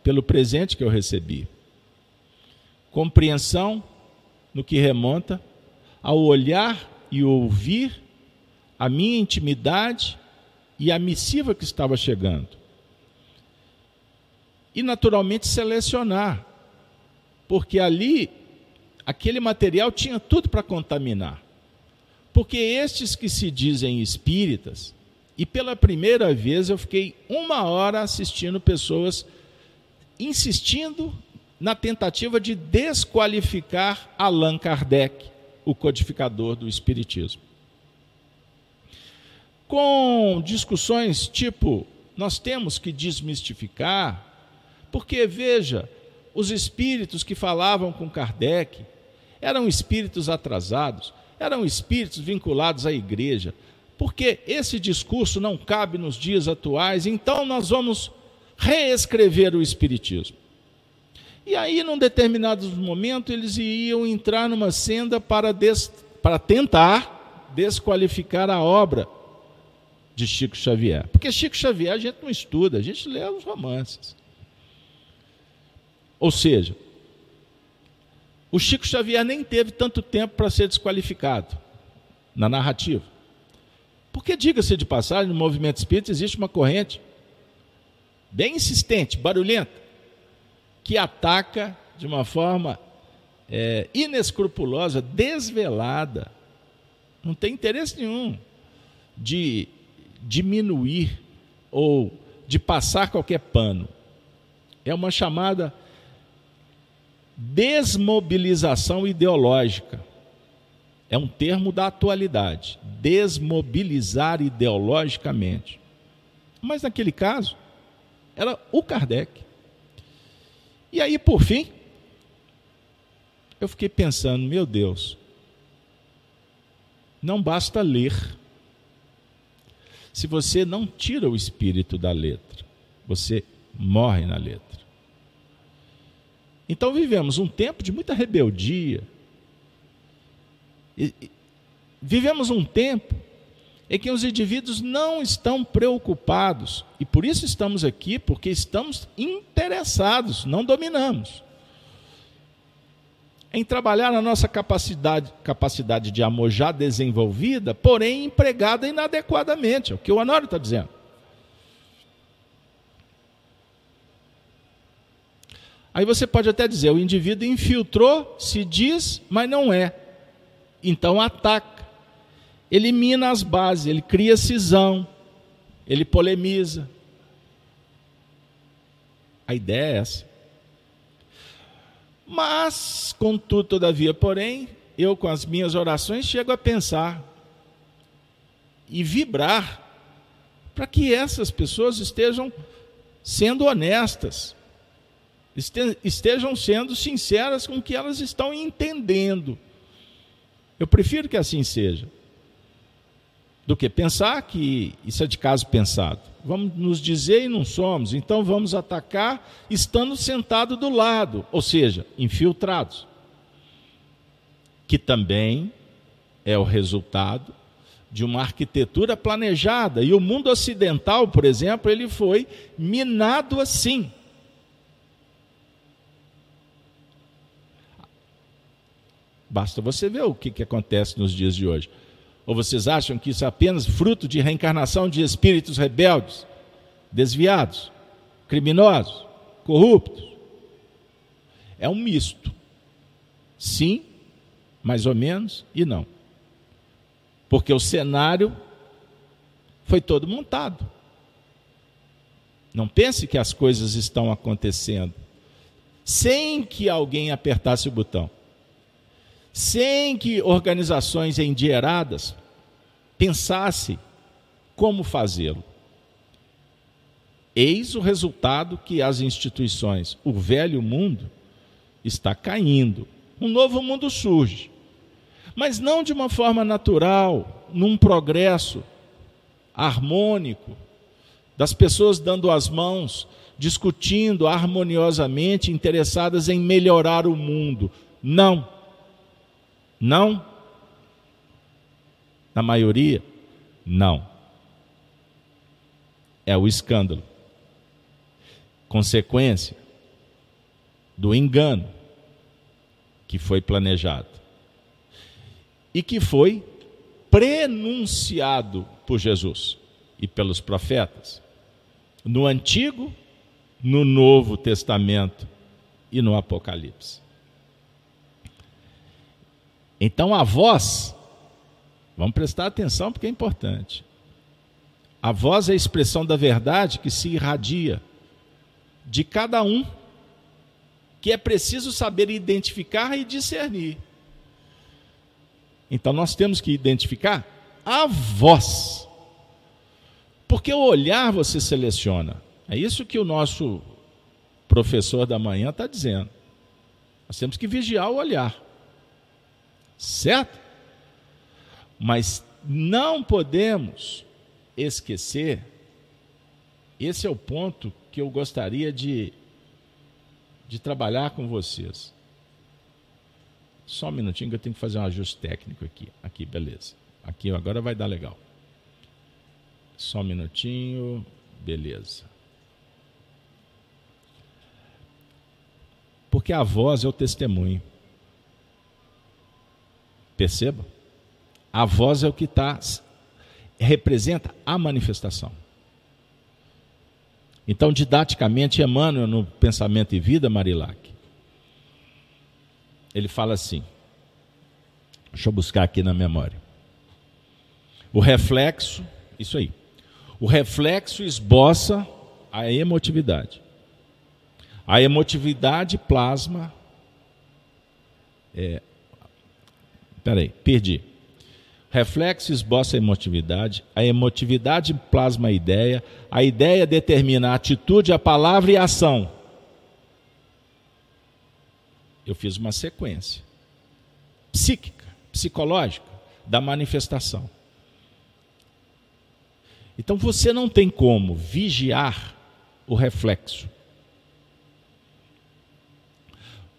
pelo presente que eu recebi. Compreensão no que remonta ao olhar e ouvir a minha intimidade e a missiva que estava chegando. E naturalmente selecionar, porque ali aquele material tinha tudo para contaminar. Porque estes que se dizem espíritas, e pela primeira vez eu fiquei uma hora assistindo pessoas insistindo na tentativa de desqualificar Allan Kardec, o codificador do Espiritismo. Com discussões tipo, nós temos que desmistificar, porque veja, os espíritos que falavam com Kardec eram espíritos atrasados, eram espíritos vinculados à igreja, porque esse discurso não cabe nos dias atuais, então nós vamos reescrever o Espiritismo. E aí, num determinado momento, eles iam entrar numa senda para, des, para tentar desqualificar a obra de Chico Xavier. Porque Chico Xavier a gente não estuda, a gente lê os romances. Ou seja, o Chico Xavier nem teve tanto tempo para ser desqualificado na narrativa. Porque, diga-se de passagem, no movimento espírita existe uma corrente bem insistente, barulhenta, que ataca de uma forma é, inescrupulosa, desvelada. Não tem interesse nenhum de diminuir ou de passar qualquer pano. É uma chamada desmobilização ideológica. É um termo da atualidade. Desmobilizar ideologicamente. Mas naquele caso, era o Kardec. E aí, por fim, eu fiquei pensando, meu Deus, não basta ler. Se você não tira o espírito da letra, você morre na letra. Então vivemos um tempo de muita rebeldia. vivemos um tempo é que os indivíduos não estão preocupados, e por isso estamos aqui, porque estamos interessados, não dominamos, em trabalhar a nossa capacidade, capacidade de amor já desenvolvida, porém empregada inadequadamente, é o que o Honório está dizendo. Aí você pode até dizer: o indivíduo infiltrou, se diz, mas não é. Então ataca, elimina as bases, ele cria cisão, ele polemiza. A ideia é essa. Mas, contudo, todavia, porém, eu com as minhas orações chego a pensar e vibrar para que essas pessoas estejam sendo honestas, estejam sendo sinceras com o que elas estão entendendo. Eu prefiro que assim seja, do que pensar que isso é de caso pensado. Vamos nos dizer e não somos, então vamos atacar estando sentado do lado, ou seja, infiltrados. Que também é o resultado de uma arquitetura planejada. E o mundo ocidental, por exemplo, ele foi minado assim. Basta você ver o que, que acontece nos dias de hoje. Ou vocês acham que isso é apenas fruto de reencarnação de espíritos rebeldes, desviados, criminosos, corruptos? É um misto. Sim, mais ou menos, e não. Porque o cenário foi todo montado. Não pense que as coisas estão acontecendo sem que alguém apertasse o botão sem que organizações endinheiradas pensassem como fazê-lo. Eis o resultado que as instituições, o velho mundo, está caindo. Um novo mundo surge, mas não de uma forma natural, num progresso harmônico, das pessoas dando as mãos, discutindo harmoniosamente, interessadas em melhorar o mundo. Não não? Na maioria? Não. É o escândalo. Consequência do engano que foi planejado e que foi prenunciado por Jesus e pelos profetas no Antigo, no Novo Testamento e no Apocalipse. Então a voz, vamos prestar atenção porque é importante. A voz é a expressão da verdade que se irradia de cada um, que é preciso saber identificar e discernir. Então nós temos que identificar a voz. Porque o olhar você seleciona. É isso que o nosso professor da manhã está dizendo. Nós temos que vigiar o olhar certo? Mas não podemos esquecer, esse é o ponto que eu gostaria de, de trabalhar com vocês. Só um minutinho que eu tenho que fazer um ajuste técnico aqui. Aqui, beleza. Aqui agora vai dar legal. Só um minutinho, beleza. Porque a voz é o testemunho. Perceba? A voz é o que está representa a manifestação. Então, didaticamente, Emmanuel, no Pensamento e Vida, Marilac, ele fala assim: deixa eu buscar aqui na memória. O reflexo, isso aí. O reflexo esboça a emotividade. A emotividade plasma é, Peraí, perdi. Reflexo esboça a emotividade, a emotividade plasma a ideia, a ideia determina a atitude, a palavra e a ação. Eu fiz uma sequência psíquica, psicológica da manifestação. Então você não tem como vigiar o reflexo.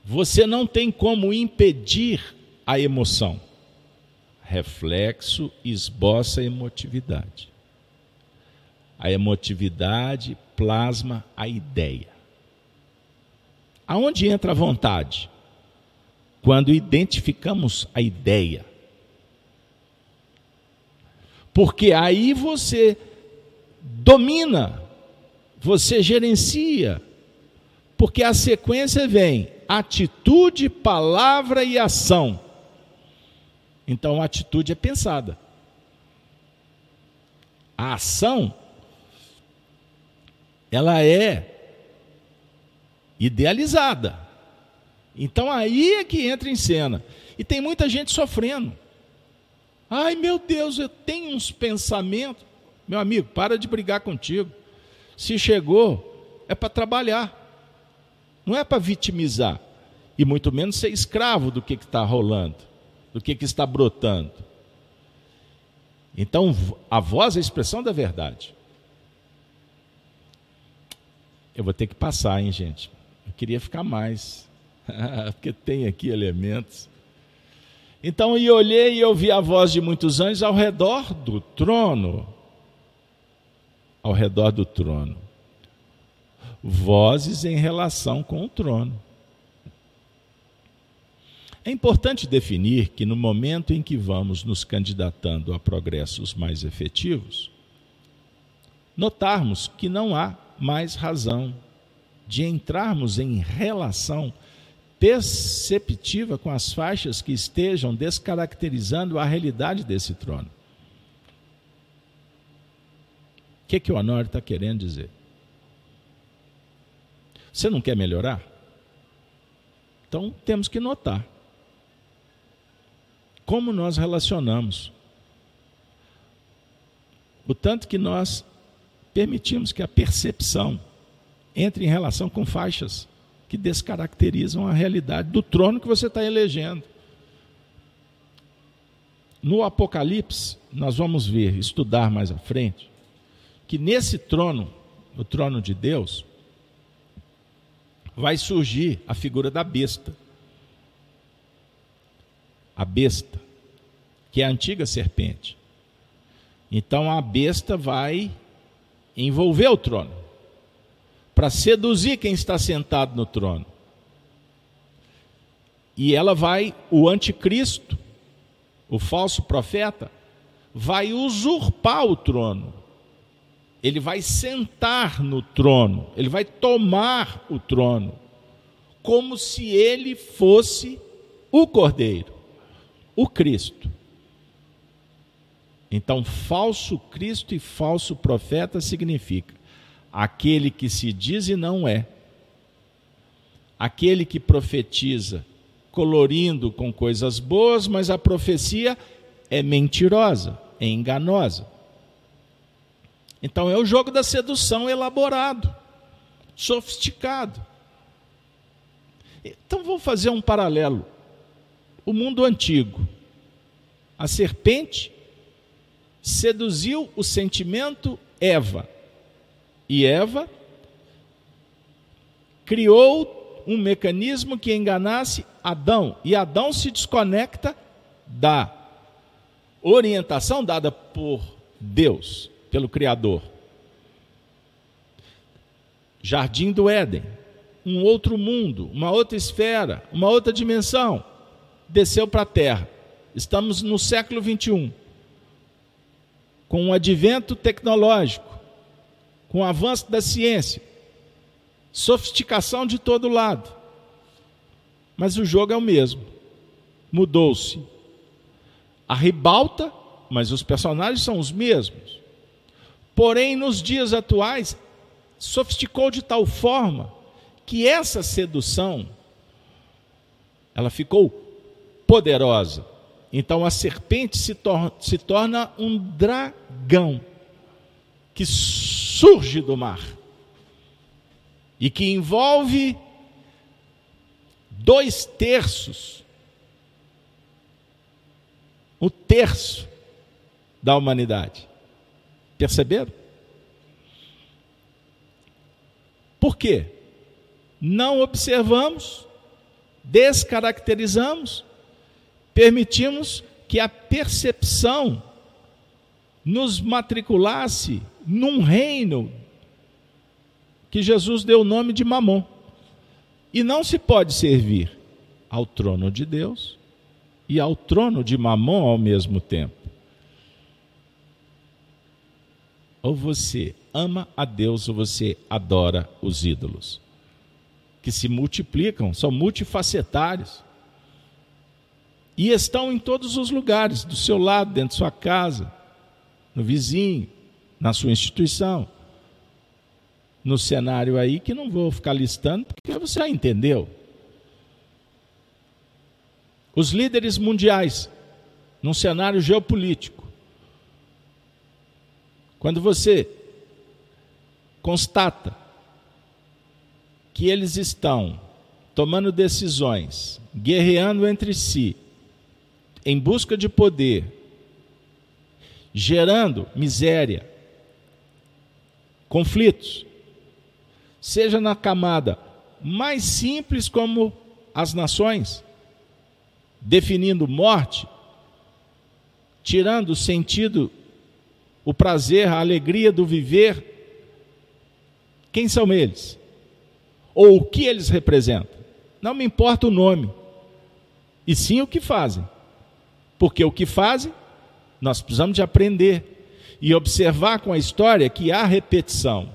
Você não tem como impedir a emoção. Reflexo esboça a emotividade. A emotividade plasma a ideia. Aonde entra a vontade? Quando identificamos a ideia. Porque aí você domina, você gerencia, Porque a sequência vem atitude, palavra e ação. Então a atitude é pensada. A ação ela é idealizada. Então aí é que entra em cena. E tem muita gente sofrendo. Ai meu Deus, eu tenho uns pensamentos. Meu amigo, para de brigar contigo. Se chegou, é para trabalhar. Não é para vitimizar. E muito menos ser escravo do que está rolando, do que, que está brotando. Então, a voz é a expressão da verdade. Eu vou ter que passar, hein, gente? Eu queria ficar mais, porque tem aqui elementos. Então, eu olhei e ouvi a voz de muitos anjos ao redor do trono. Ao redor do trono. Vozes em relação com o trono. É importante definir que no momento em que vamos nos candidatando a progressos mais efetivos, notarmos que não há mais razão de entrarmos em relação perceptiva com as faixas que estejam descaracterizando a realidade desse trono. O que, que o Honor está querendo dizer? Você não quer melhorar? Então temos que notar como nós relacionamos. O tanto que nós permitimos que a percepção entre em relação com faixas que descaracterizam a realidade do trono que você está elegendo. No Apocalipse, nós vamos ver, estudar mais à frente, que nesse trono, o trono de Deus, vai surgir a figura da besta a besta, que é a antiga serpente. Então a besta vai envolver o trono para seduzir quem está sentado no trono. E ela vai, o anticristo, o falso profeta, vai usurpar o trono. Ele vai sentar no trono, ele vai tomar o trono, como se ele fosse o cordeiro o Cristo. Então, falso Cristo e falso profeta significa aquele que se diz e não é, aquele que profetiza colorindo com coisas boas, mas a profecia é mentirosa, é enganosa. Então é o jogo da sedução elaborado, sofisticado. Então vamos fazer um paralelo o mundo antigo. A serpente seduziu o sentimento Eva. E Eva criou um mecanismo que enganasse Adão. E Adão se desconecta da orientação dada por Deus, pelo Criador. Jardim do Éden, um outro mundo, uma outra esfera, uma outra dimensão desceu para a terra. Estamos no século 21. Com o advento tecnológico, com o avanço da ciência, sofisticação de todo lado. Mas o jogo é o mesmo. Mudou-se. A ribalta, mas os personagens são os mesmos. Porém, nos dias atuais, sofisticou de tal forma que essa sedução ela ficou poderosa. Então a serpente se, tor se torna um dragão que surge do mar e que envolve dois terços, o terço da humanidade. Perceberam? Por quê? Não observamos, descaracterizamos permitimos que a percepção nos matriculasse num reino que Jesus deu o nome de Mamon. E não se pode servir ao trono de Deus e ao trono de Mamon ao mesmo tempo. Ou você ama a Deus ou você adora os ídolos. que se multiplicam, são multifacetários. E estão em todos os lugares, do seu lado, dentro de sua casa, no vizinho, na sua instituição. No cenário aí que não vou ficar listando, porque você já entendeu. Os líderes mundiais, num cenário geopolítico. Quando você constata que eles estão tomando decisões, guerreando entre si, em busca de poder, gerando miséria, conflitos, seja na camada mais simples como as nações, definindo morte, tirando o sentido, o prazer, a alegria do viver. Quem são eles? Ou o que eles representam? Não me importa o nome, e sim o que fazem. Porque o que fazem, nós precisamos de aprender e observar com a história que há repetição,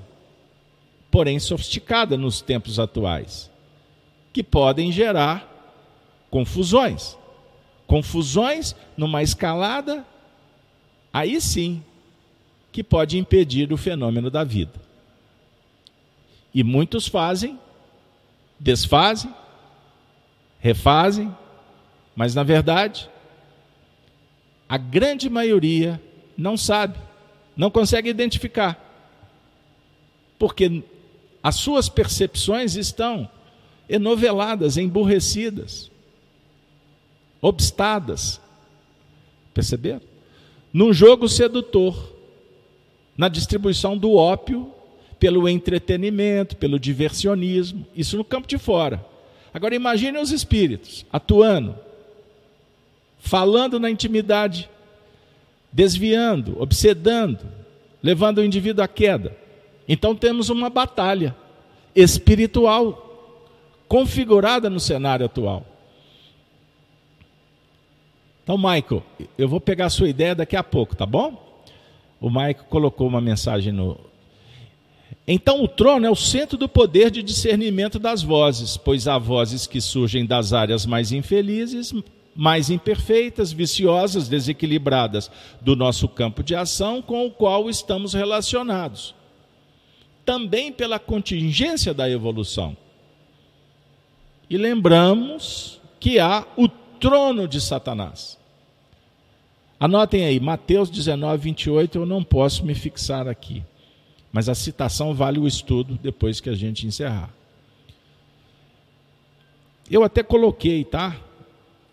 porém sofisticada nos tempos atuais, que podem gerar confusões. Confusões numa escalada, aí sim, que pode impedir o fenômeno da vida. E muitos fazem, desfazem, refazem, mas na verdade a grande maioria não sabe, não consegue identificar. Porque as suas percepções estão enoveladas, emburrecidas, obstadas. Perceberam? Num jogo sedutor, na distribuição do ópio, pelo entretenimento, pelo diversionismo, isso no campo de fora. Agora imagine os espíritos atuando falando na intimidade, desviando, obsedando, levando o indivíduo à queda. Então temos uma batalha espiritual configurada no cenário atual. Então, Michael, eu vou pegar a sua ideia daqui a pouco, tá bom? O Michael colocou uma mensagem no. Então, o trono é o centro do poder de discernimento das vozes, pois há vozes que surgem das áreas mais infelizes, mais imperfeitas, viciosas, desequilibradas do nosso campo de ação com o qual estamos relacionados. Também pela contingência da evolução. E lembramos que há o trono de Satanás. Anotem aí, Mateus 19, 28, eu não posso me fixar aqui. Mas a citação vale o estudo depois que a gente encerrar. Eu até coloquei, tá?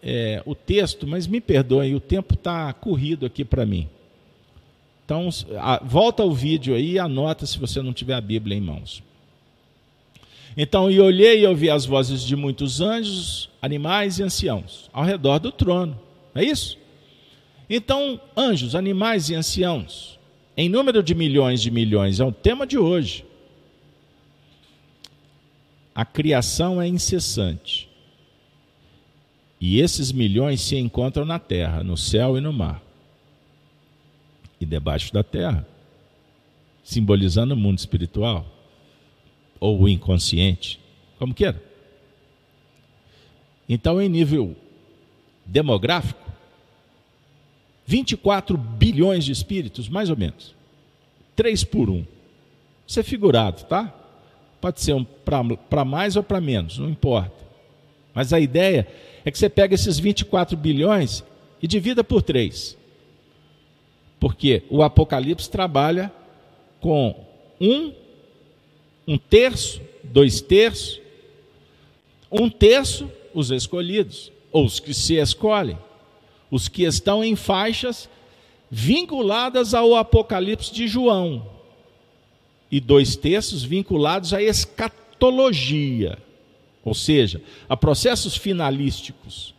É, o texto, mas me perdoem, o tempo está corrido aqui para mim. Então, a, volta ao vídeo aí e anota se você não tiver a Bíblia em mãos. Então, e olhei e ouvi as vozes de muitos anjos, animais e anciãos ao redor do trono. É isso? Então, anjos, animais e anciãos, em número de milhões de milhões, é o tema de hoje. A criação é incessante. E esses milhões se encontram na terra, no céu e no mar. E debaixo da terra, simbolizando o mundo espiritual ou o inconsciente, como queira. Então, em nível demográfico, 24 bilhões de espíritos, mais ou menos. 3 por 1. Isso é figurado, tá? Pode ser um para mais ou para menos, não importa. Mas a ideia é que você pega esses 24 bilhões e divida por três. Porque o Apocalipse trabalha com um, um terço, dois terços, um terço os escolhidos, ou os que se escolhem, os que estão em faixas vinculadas ao Apocalipse de João, e dois terços vinculados à escatologia ou seja, a processos finalísticos,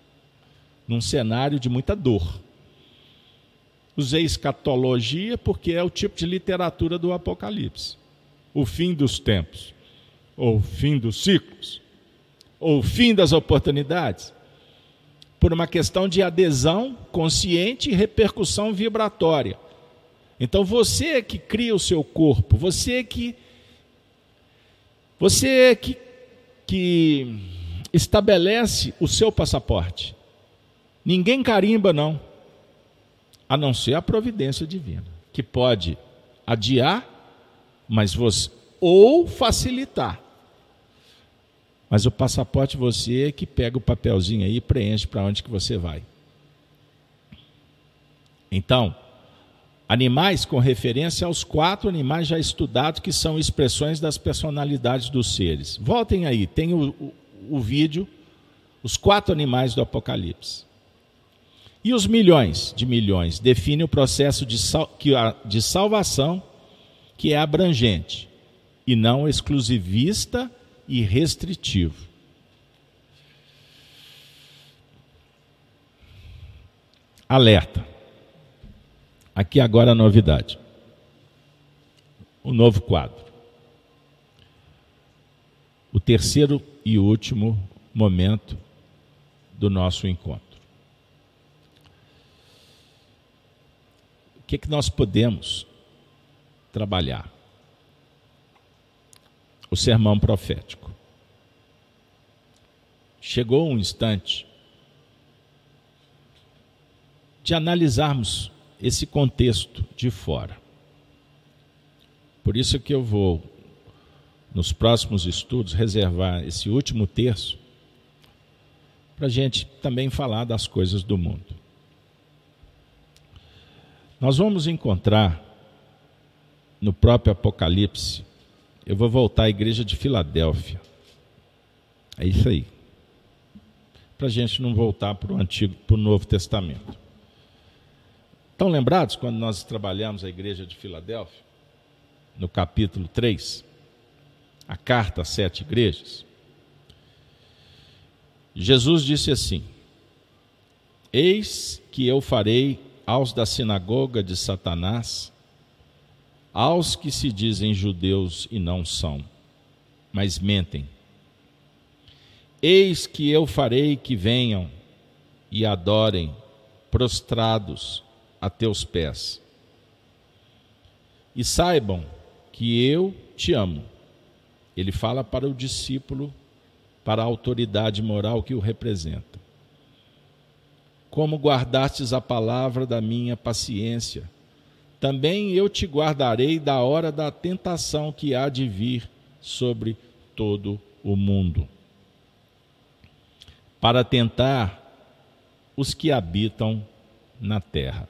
num cenário de muita dor. Usei escatologia porque é o tipo de literatura do Apocalipse. O fim dos tempos, ou o fim dos ciclos, ou o fim das oportunidades, por uma questão de adesão consciente e repercussão vibratória. Então você que cria o seu corpo, você que você que que estabelece o seu passaporte. Ninguém carimba, não, a não ser a providência divina, que pode adiar, mas você, ou facilitar. Mas o passaporte você é que pega o papelzinho aí e preenche para onde que você vai. Então, animais com referência aos quatro animais já estudados que são expressões das personalidades dos seres. Voltem aí, tem o, o, o vídeo, os quatro animais do Apocalipse. E os milhões de milhões define o processo de, sal, de salvação que é abrangente e não exclusivista e restritivo. Alerta. Aqui agora a novidade. O novo quadro. O terceiro e último momento do nosso encontro. O que, é que nós podemos trabalhar? O sermão profético. Chegou um instante de analisarmos esse contexto de fora. Por isso que eu vou, nos próximos estudos, reservar esse último terço para a gente também falar das coisas do mundo. Nós vamos encontrar no próprio Apocalipse, eu vou voltar à igreja de Filadélfia. É isso aí. Para a gente não voltar para o Antigo, para o Novo Testamento. Estão lembrados quando nós trabalhamos a igreja de Filadélfia? No capítulo 3, a carta às sete igrejas. Jesus disse assim: Eis que eu farei aos da sinagoga de Satanás, aos que se dizem judeus e não são, mas mentem. Eis que eu farei que venham e adorem prostrados a teus pés. E saibam que eu te amo. Ele fala para o discípulo, para a autoridade moral que o representa. Como guardastes a palavra da minha paciência, também eu te guardarei da hora da tentação que há de vir sobre todo o mundo, para tentar os que habitam na terra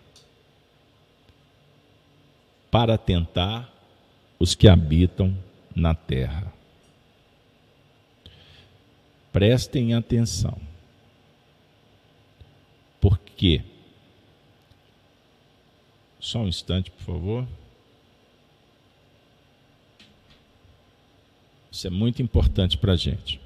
para tentar os que habitam na terra. Prestem atenção. Por quê? Só um instante, por favor. Isso é muito importante para a gente.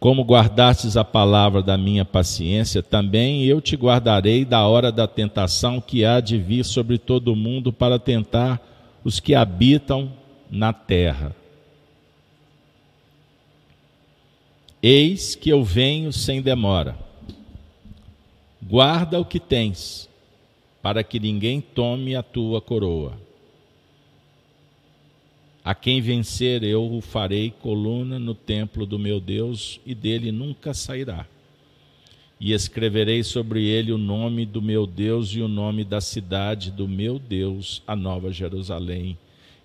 Como guardastes a palavra da minha paciência, também eu te guardarei da hora da tentação que há de vir sobre todo o mundo para tentar os que habitam na terra. Eis que eu venho sem demora. Guarda o que tens, para que ninguém tome a tua coroa. A quem vencer, eu o farei coluna no templo do meu Deus, e dele nunca sairá. E escreverei sobre ele o nome do meu Deus e o nome da cidade do meu Deus, a nova Jerusalém,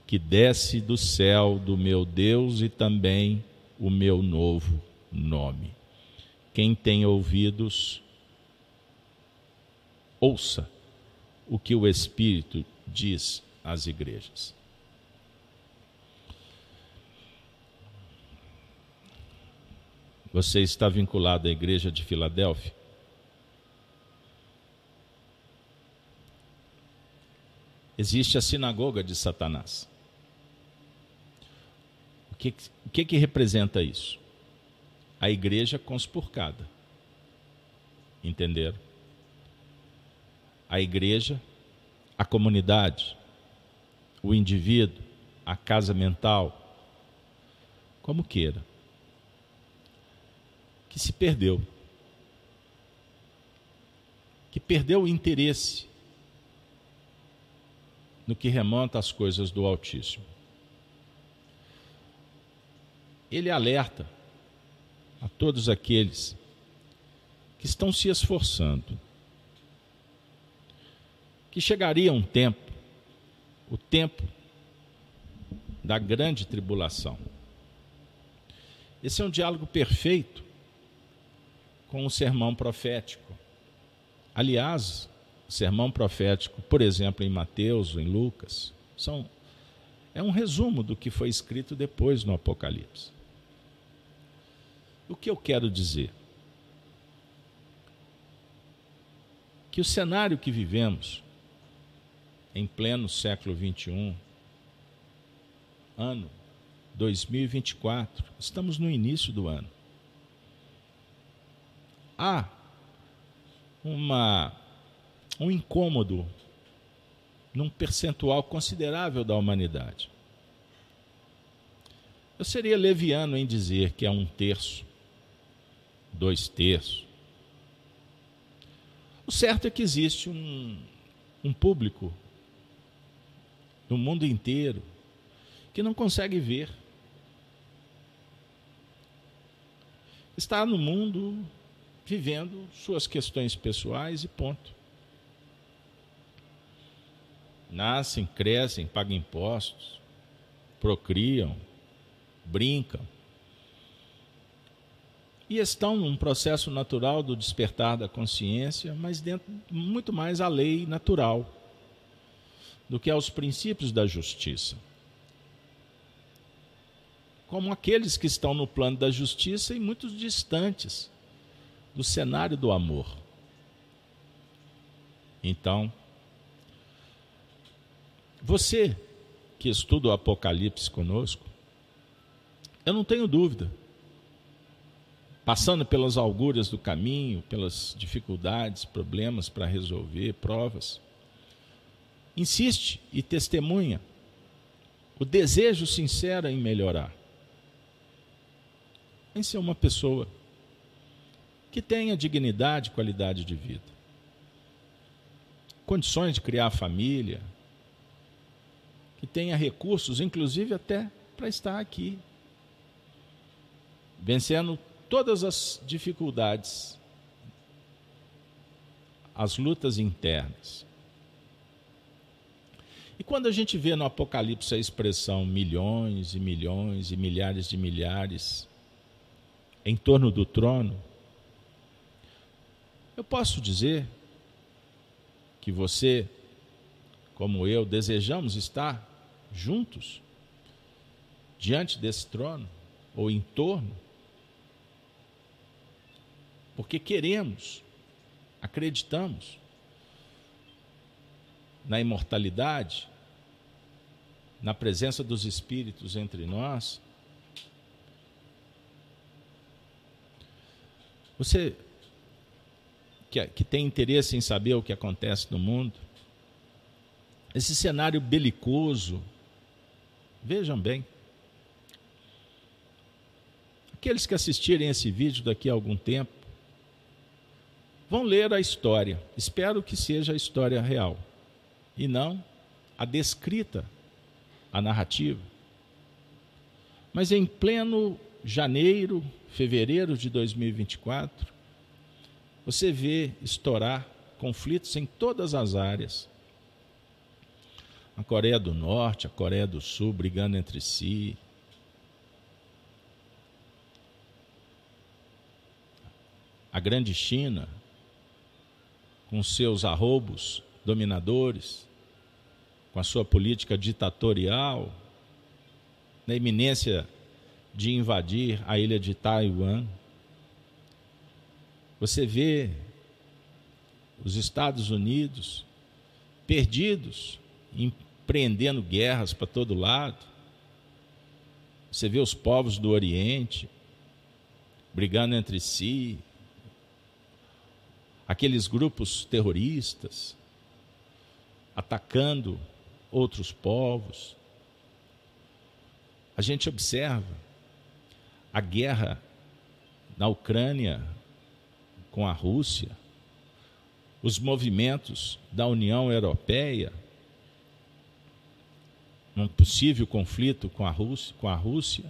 que desce do céu do meu Deus e também o meu novo nome. Quem tem ouvidos, ouça o que o Espírito diz às igrejas. Você está vinculado à igreja de Filadélfia? Existe a sinagoga de Satanás. O que, o que, que representa isso? A igreja conspurcada. Entenderam? A igreja, a comunidade, o indivíduo, a casa mental, como queira que se perdeu. Que perdeu o interesse no que remonta às coisas do Altíssimo. Ele alerta a todos aqueles que estão se esforçando que chegaria um tempo, o tempo da grande tribulação. Esse é um diálogo perfeito com o sermão profético. Aliás, o sermão profético, por exemplo, em Mateus, em Lucas, são, é um resumo do que foi escrito depois no Apocalipse. O que eu quero dizer? Que o cenário que vivemos em pleno século 21, ano 2024, estamos no início do ano. Há uma, um incômodo num percentual considerável da humanidade. Eu seria leviano em dizer que é um terço, dois terços. O certo é que existe um, um público no mundo inteiro que não consegue ver. Está no mundo vivendo suas questões pessoais e ponto. Nascem, crescem, pagam impostos, procriam, brincam. E estão num processo natural do despertar da consciência, mas dentro muito mais a lei natural do que aos princípios da justiça. Como aqueles que estão no plano da justiça e muito distantes do cenário do amor. Então, você que estuda o Apocalipse conosco, eu não tenho dúvida, passando pelas augúrias do caminho, pelas dificuldades, problemas para resolver, provas, insiste e testemunha o desejo sincero em melhorar. Em ser uma pessoa que tenha dignidade e qualidade de vida. Condições de criar família, que tenha recursos, inclusive até para estar aqui, vencendo todas as dificuldades, as lutas internas. E quando a gente vê no Apocalipse a expressão milhões e milhões e milhares de milhares em torno do trono, eu posso dizer que você, como eu, desejamos estar juntos diante desse trono ou em torno, porque queremos, acreditamos na imortalidade, na presença dos espíritos entre nós. Você que, que tem interesse em saber o que acontece no mundo, esse cenário belicoso, vejam bem, aqueles que assistirem esse vídeo daqui a algum tempo, vão ler a história. Espero que seja a história real e não a descrita, a narrativa. Mas em pleno janeiro, fevereiro de 2024, você vê estourar conflitos em todas as áreas. A Coreia do Norte, a Coreia do Sul brigando entre si. A grande China, com seus arrobos dominadores, com a sua política ditatorial, na iminência de invadir a ilha de Taiwan. Você vê os Estados Unidos perdidos, empreendendo guerras para todo lado. Você vê os povos do Oriente brigando entre si, aqueles grupos terroristas atacando outros povos. A gente observa a guerra na Ucrânia com a Rússia, os movimentos da União Europeia num possível conflito com a Rússia, com a Rússia.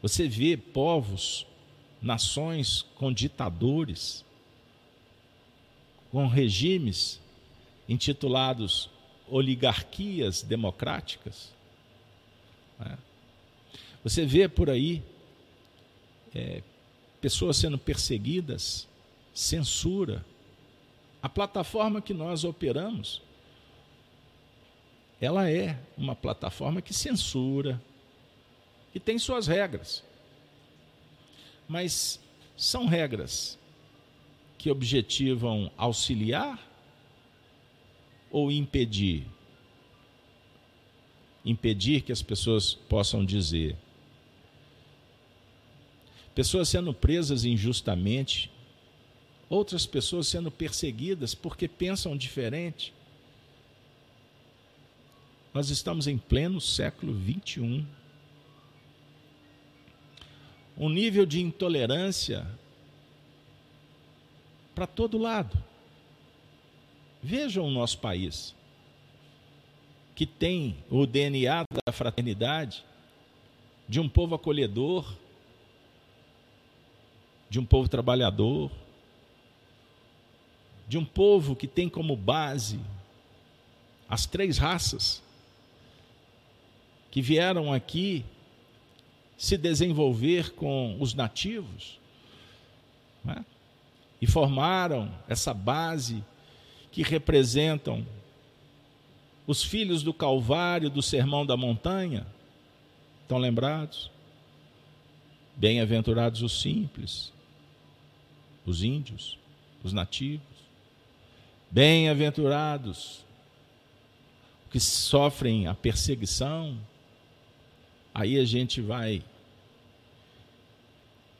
Você vê povos, nações com ditadores, com regimes intitulados oligarquias democráticas. Né? Você vê por aí é, pessoas sendo perseguidas, censura. A plataforma que nós operamos, ela é uma plataforma que censura, que tem suas regras. Mas são regras que objetivam auxiliar ou impedir? Impedir que as pessoas possam dizer. Pessoas sendo presas injustamente, outras pessoas sendo perseguidas porque pensam diferente. Nós estamos em pleno século 21. Um nível de intolerância para todo lado. Vejam o nosso país, que tem o DNA da fraternidade, de um povo acolhedor, de um povo trabalhador, de um povo que tem como base as três raças que vieram aqui se desenvolver com os nativos né? e formaram essa base que representam os filhos do Calvário, do Sermão da Montanha. Estão lembrados? Bem-aventurados os simples, os índios, os nativos. Bem-aventurados que sofrem a perseguição. Aí a gente vai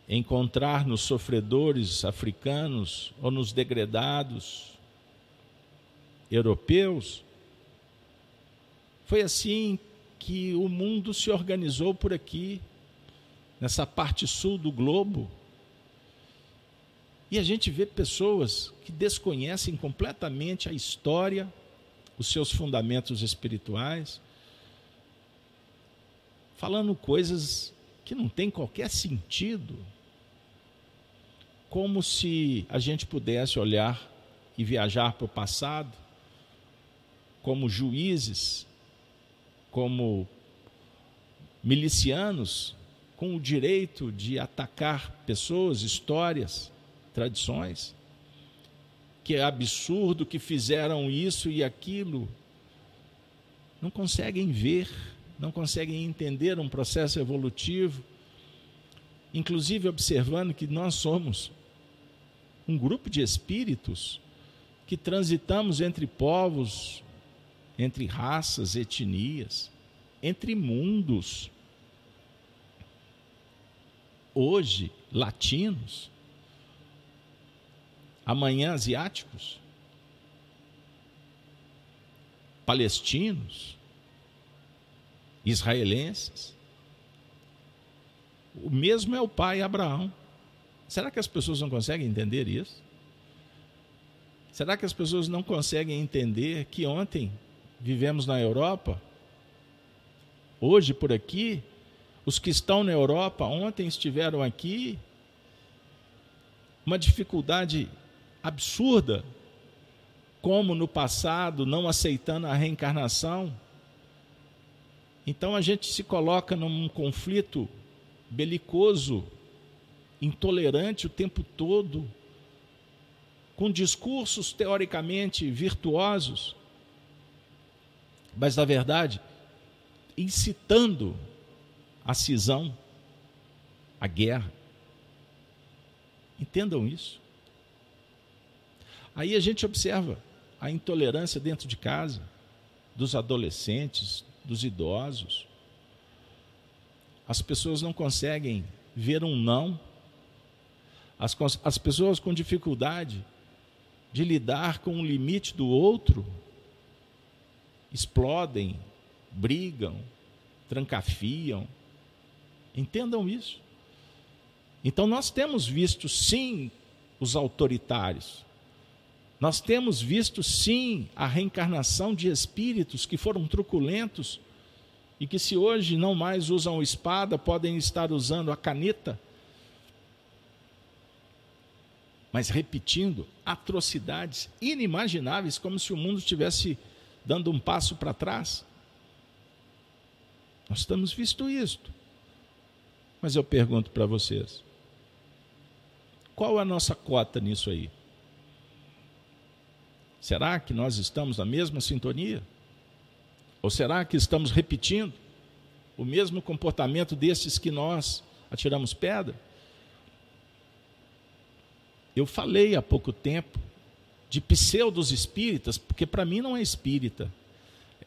encontrar nos sofredores africanos ou nos degredados europeus. Foi assim que o mundo se organizou por aqui, nessa parte sul do globo. E a gente vê pessoas que desconhecem completamente a história, os seus fundamentos espirituais, falando coisas que não têm qualquer sentido, como se a gente pudesse olhar e viajar para o passado como juízes, como milicianos, com o direito de atacar pessoas, histórias, tradições. Que é absurdo que fizeram isso e aquilo. Não conseguem ver, não conseguem entender um processo evolutivo, inclusive observando que nós somos um grupo de espíritos que transitamos entre povos, entre raças, etnias, entre mundos. Hoje, latinos, amanhã, asiáticos, palestinos, israelenses. O mesmo é o pai Abraão. Será que as pessoas não conseguem entender isso? Será que as pessoas não conseguem entender que ontem vivemos na Europa, hoje por aqui, os que estão na Europa ontem estiveram aqui, uma dificuldade absurda, como no passado, não aceitando a reencarnação. Então a gente se coloca num conflito belicoso, intolerante o tempo todo, com discursos teoricamente virtuosos, mas na verdade incitando a cisão, a guerra. Entendam isso. Aí a gente observa a intolerância dentro de casa, dos adolescentes, dos idosos. As pessoas não conseguem ver um não. As, as pessoas com dificuldade de lidar com o limite do outro explodem, brigam, trancafiam. Entendam isso. Então nós temos visto sim os autoritários, Nós temos visto, sim, a reencarnação de espíritos que foram truculentos e que, se hoje não mais usam espada, podem estar usando a caneta, mas repetindo atrocidades inimagináveis, como se o mundo estivesse dando um passo para trás. Nós estamos visto isto. Mas eu pergunto para vocês: qual é a nossa cota nisso aí? Será que nós estamos na mesma sintonia? Ou será que estamos repetindo o mesmo comportamento desses que nós atiramos pedra? Eu falei há pouco tempo de pseudos espíritas, porque para mim não é espírita.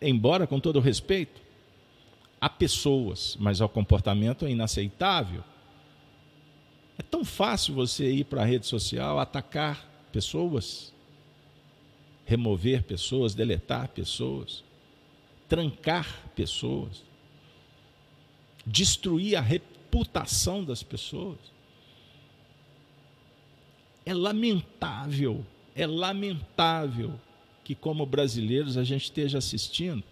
Embora, com todo respeito, há pessoas, mas o comportamento é inaceitável. É tão fácil você ir para a rede social, atacar pessoas, remover pessoas, deletar pessoas, trancar pessoas, destruir a reputação das pessoas. É lamentável, é lamentável que, como brasileiros, a gente esteja assistindo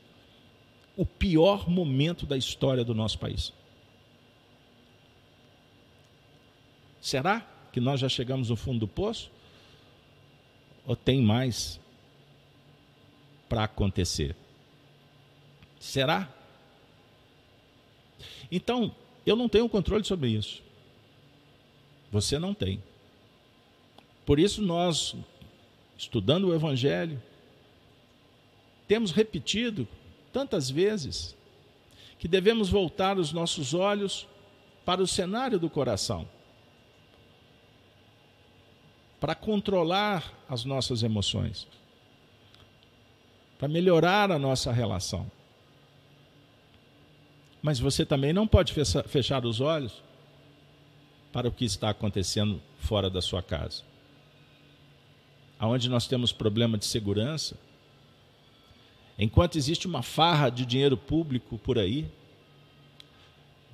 o pior momento da história do nosso país. Será que nós já chegamos no fundo do poço? Ou tem mais para acontecer? Será? Então, eu não tenho controle sobre isso. Você não tem. Por isso, nós, estudando o Evangelho, temos repetido tantas vezes que devemos voltar os nossos olhos para o cenário do coração, para controlar as nossas emoções, para melhorar a nossa relação. Mas você também não pode fechar os olhos para o que está acontecendo fora da sua casa. Aonde nós temos problema de segurança, Enquanto existe uma farra de dinheiro público por aí,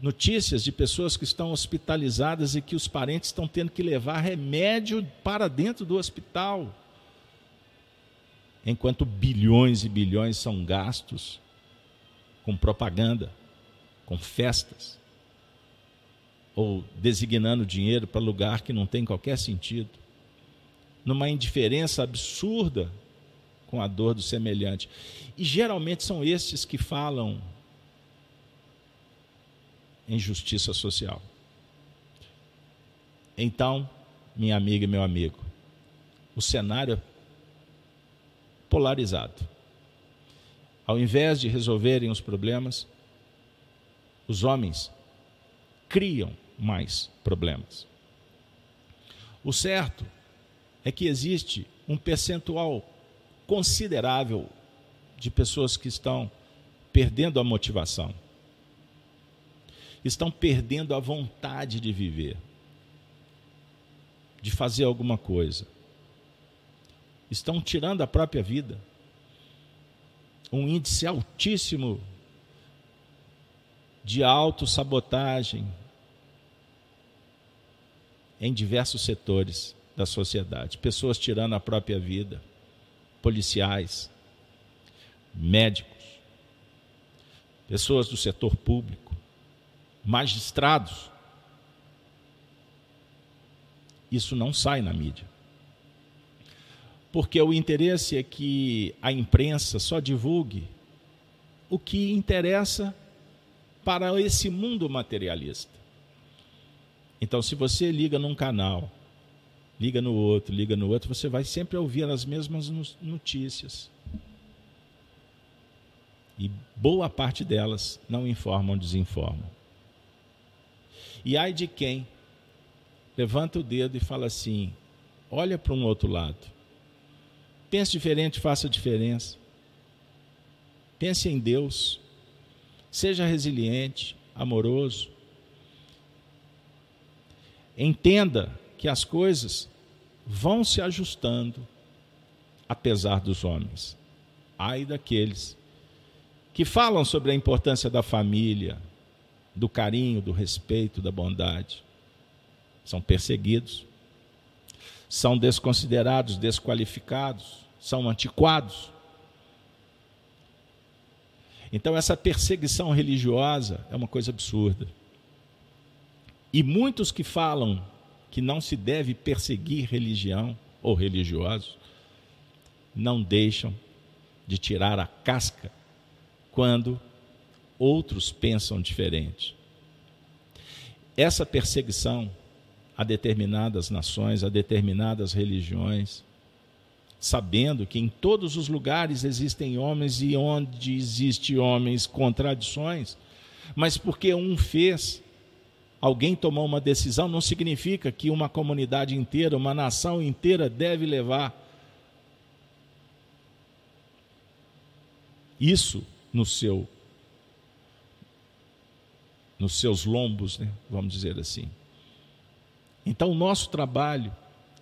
notícias de pessoas que estão hospitalizadas e que os parentes estão tendo que levar remédio para dentro do hospital. Enquanto bilhões e bilhões são gastos com propaganda, com festas, ou designando dinheiro para lugar que não tem qualquer sentido, numa indiferença absurda com a dor do semelhante. E geralmente são estes que falam em justiça social. Então, minha amiga e meu amigo, o cenário é polarizado. Ao invés de resolverem os problemas, os homens criam mais problemas. O certo é que existe um percentual considerável de pessoas que estão perdendo a motivação, estão perdendo a vontade de viver, de fazer alguma coisa, estão tirando a própria vida. Um índice altíssimo de autossabotagem em diversos setores da sociedade, pessoas tirando a própria vida policiais, médicos, pessoas do setor público, magistrados. Isso não sai na mídia. Porque o interesse é que a imprensa só divulgue o que interessa para esse mundo materialista. Então, se você liga num canal liga no outro, liga no outro, você vai sempre ouvir as mesmas notícias. E boa parte delas não informam, desinformam. E ai de quem levanta o dedo e fala assim: olha para um outro lado. Pense diferente, faça diferença. Pense em Deus. Seja resiliente, amoroso. Entenda que as coisas vão se ajustando apesar dos homens. Ai daqueles que falam sobre a importância da família, do carinho, do respeito, da bondade. São perseguidos. são desconsiderados, desqualificados, são antiquados. Então, essa perseguição religiosa é uma coisa absurda. E muitos que falam que não se deve perseguir religião ou religiosos não deixam de tirar a casca quando outros pensam diferente. Essa perseguição a determinadas nações, a determinadas religiões, sabendo que em todos os lugares existem homens e onde existe homens contradições, mas porque um fez, alguém tomou uma decisão, não significa que uma comunidade inteira, uma nação inteira deve levar isso no seu nos seus lombos, né? vamos dizer assim. Então, o nosso trabalho,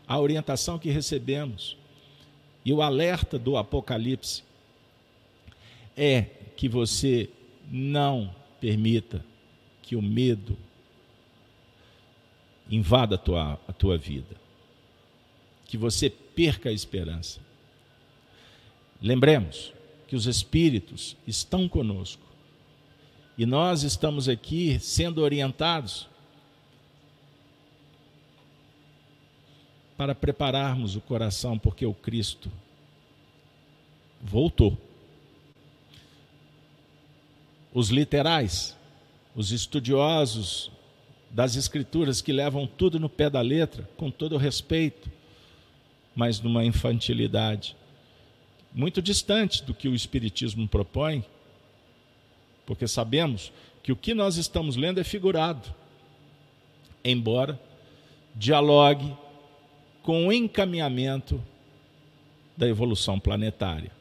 a orientação que recebemos e o alerta do Apocalipse é que você não permita que o medo invada a tua, a tua vida, que você perca a esperança. Lembremos que os Espíritos estão conosco e nós estamos aqui sendo orientados para prepararmos o coração, porque o Cristo voltou. Os literais, os estudiosos das Escrituras que levam tudo no pé da letra, com todo o respeito, mas numa infantilidade muito distante do que o Espiritismo propõe, porque sabemos que o que nós estamos lendo é figurado, embora dialogue com o encaminhamento da evolução planetária.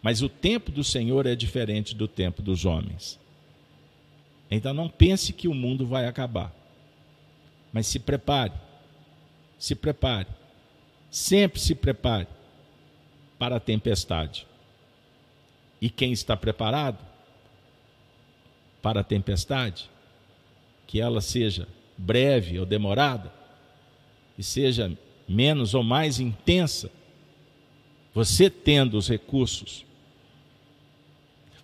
Mas o tempo do Senhor é diferente do tempo dos homens. Então não pense que o mundo vai acabar. Mas se prepare. Se prepare. Sempre se prepare para a tempestade. E quem está preparado para a tempestade, que ela seja breve ou demorada, e seja menos ou mais intensa, você tendo os recursos,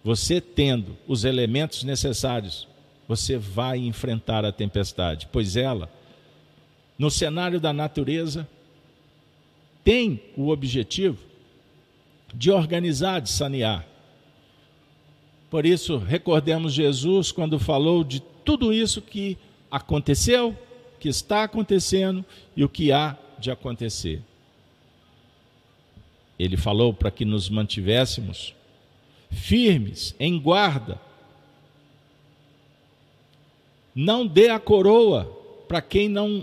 você tendo os elementos necessários, você vai enfrentar a tempestade, pois ela, no cenário da natureza, tem o objetivo de organizar, de sanear. Por isso, recordemos Jesus quando falou de tudo isso que aconteceu que está acontecendo e o que há de acontecer. Ele falou para que nos mantivéssemos firmes, em guarda. Não dê a coroa para quem não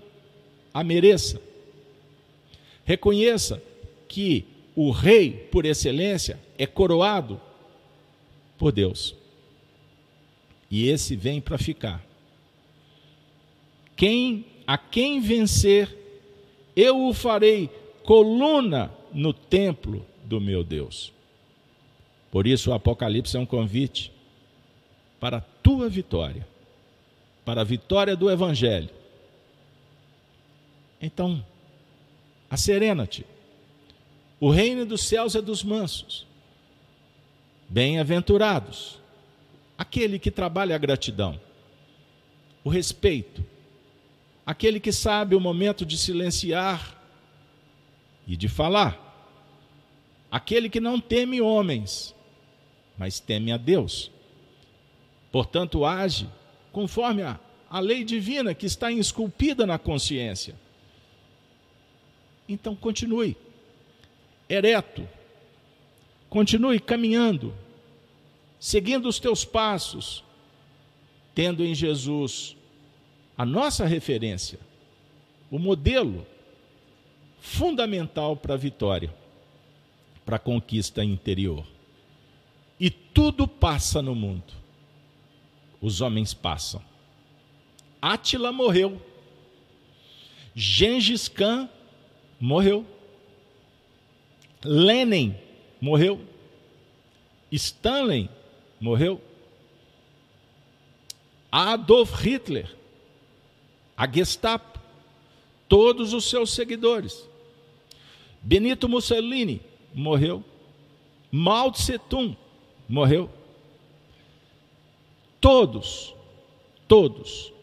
a mereça. Reconheça que o rei, por excelência, é coroado por Deus. E esse vem para ficar. Quem a quem vencer, eu o farei coluna no templo do meu Deus. Por isso o Apocalipse é um convite para a tua vitória, para a vitória do Evangelho. Então, acerena-te. O reino dos céus é dos mansos. Bem-aventurados. Aquele que trabalha a gratidão, o respeito, aquele que sabe o momento de silenciar e de falar, aquele que não teme homens, mas teme a Deus. Portanto, age conforme a, a lei divina que está esculpida na consciência. Então, continue ereto, continue caminhando, seguindo os teus passos, tendo em Jesus a nossa referência, o modelo fundamental para a vitória, para a conquista interior. E tudo passa no mundo. Os homens passam. Átila morreu. Gengis Khan morreu. Lenin morreu. Stalin morreu. Adolf Hitler a Gestapo, todos os seus seguidores. Benito Mussolini morreu. Mao Tse Tung morreu. Todos, todos,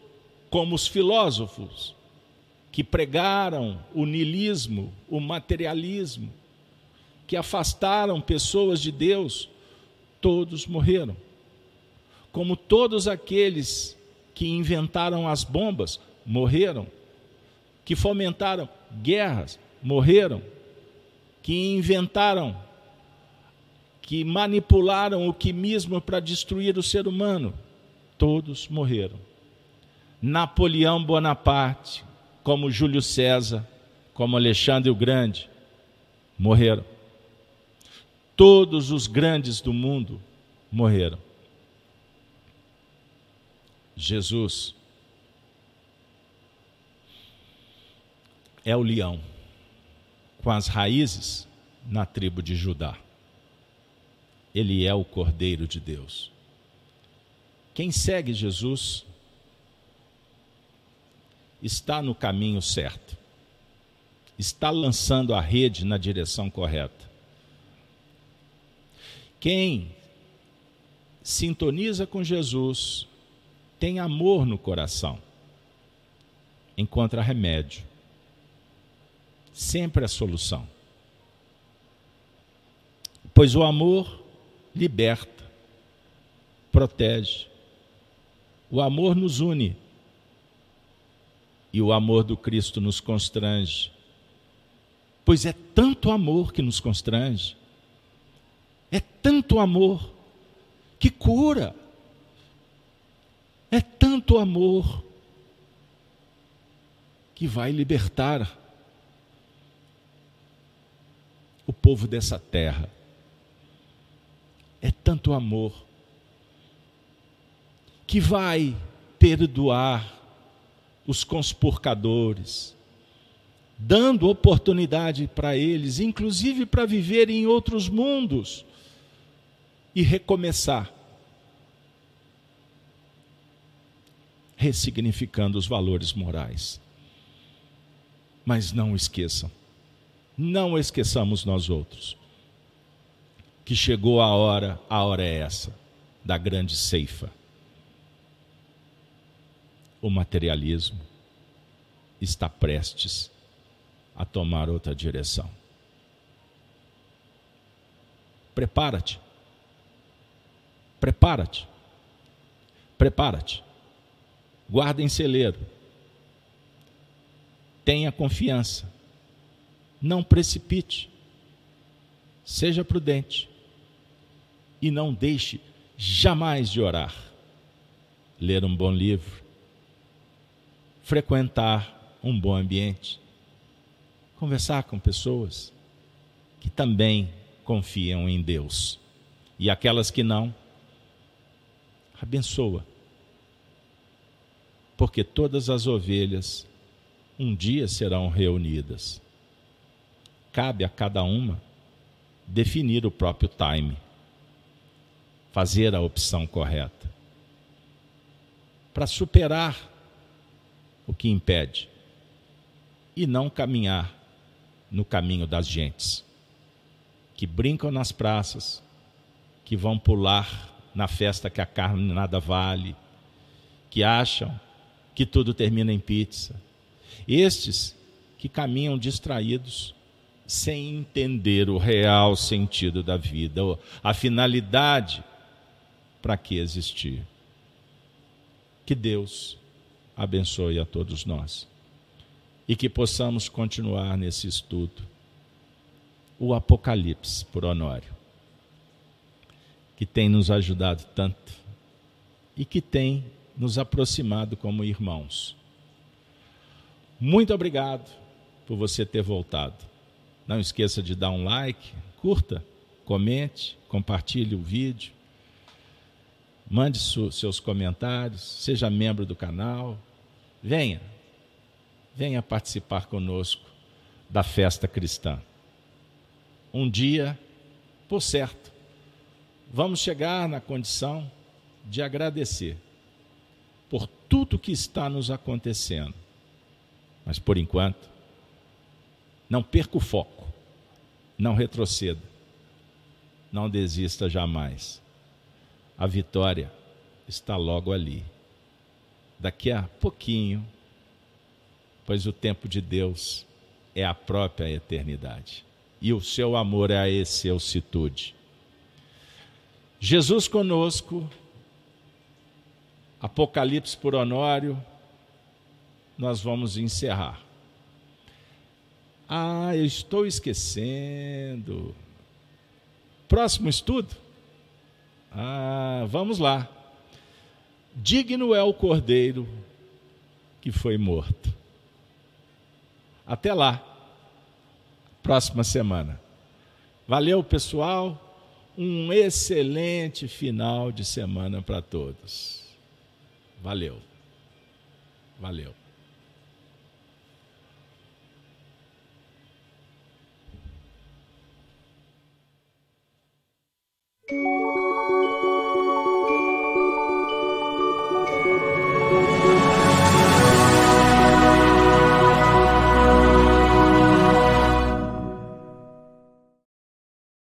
como os filósofos que pregaram o niilismo, o materialismo, que afastaram pessoas de Deus, todos morreram. Como todos aqueles que inventaram as bombas morreram, que fomentaram guerras morreram, que inventaram, que manipularam o quimismo para destruir o ser humano, todos morreram. Napoleão Bonaparte, como Júlio César, como Alexandre o Grande, morreram. Todos os grandes do mundo morreram. Jesus é o leão com as raízes na tribo de Judá. Ele é o Cordeiro de Deus. Quem segue Jesus está no caminho certo, está lançando a rede na direção correta. Quem sintoniza com Jesus, tem amor no coração, encontra remédio sempre a solução. Pois o amor liberta, protege. O amor nos une. E o amor do Cristo nos constrange. Pois é tanto amor que nos constrange. É tanto amor que cura. É tanto amor que vai libertar o povo dessa terra. É tanto amor que vai perdoar os conspurcadores, dando oportunidade para eles, inclusive para viver em outros mundos e recomeçar, ressignificando os valores morais. Mas não esqueçam, não esqueçamos nós outros que chegou a hora, a hora é essa, da grande ceifa. O materialismo está prestes a tomar outra direção. Prepara-te. Prepara-te. Prepara-te. Guarda em celeiro. Tenha confiança não precipite, seja prudente e não deixe jamais de orar, ler um bom livro, frequentar um bom ambiente, conversar com pessoas que também confiam em Deus. E aquelas que não, abençoa, porque todas as ovelhas um dia serão reunidas cabe a cada uma definir o próprio time, fazer a opção correta, para superar o que impede e não caminhar no caminho das gentes que brincam nas praças, que vão pular na festa que a carne nada vale, que acham que tudo termina em pizza. Estes que caminham distraídos sem entender o real sentido da vida, a finalidade para que existir. Que Deus abençoe a todos nós e que possamos continuar nesse estudo. O Apocalipse, por Honório, que tem nos ajudado tanto e que tem nos aproximado como irmãos. Muito obrigado por você ter voltado. Não esqueça de dar um like, curta, comente, compartilhe o vídeo. Mande seus comentários, seja membro do canal. Venha, venha participar conosco da festa cristã. Um dia, por certo, vamos chegar na condição de agradecer por tudo que está nos acontecendo Mas por enquanto, não perca o foco, não retroceda, não desista jamais. A vitória está logo ali. Daqui a pouquinho, pois o tempo de Deus é a própria eternidade e o seu amor é a excelsitude. Jesus conosco, Apocalipse por Honório, nós vamos encerrar. Ah, eu estou esquecendo. Próximo estudo? Ah, vamos lá. Digno é o cordeiro que foi morto. Até lá, próxima semana. Valeu, pessoal. Um excelente final de semana para todos. Valeu. Valeu. Música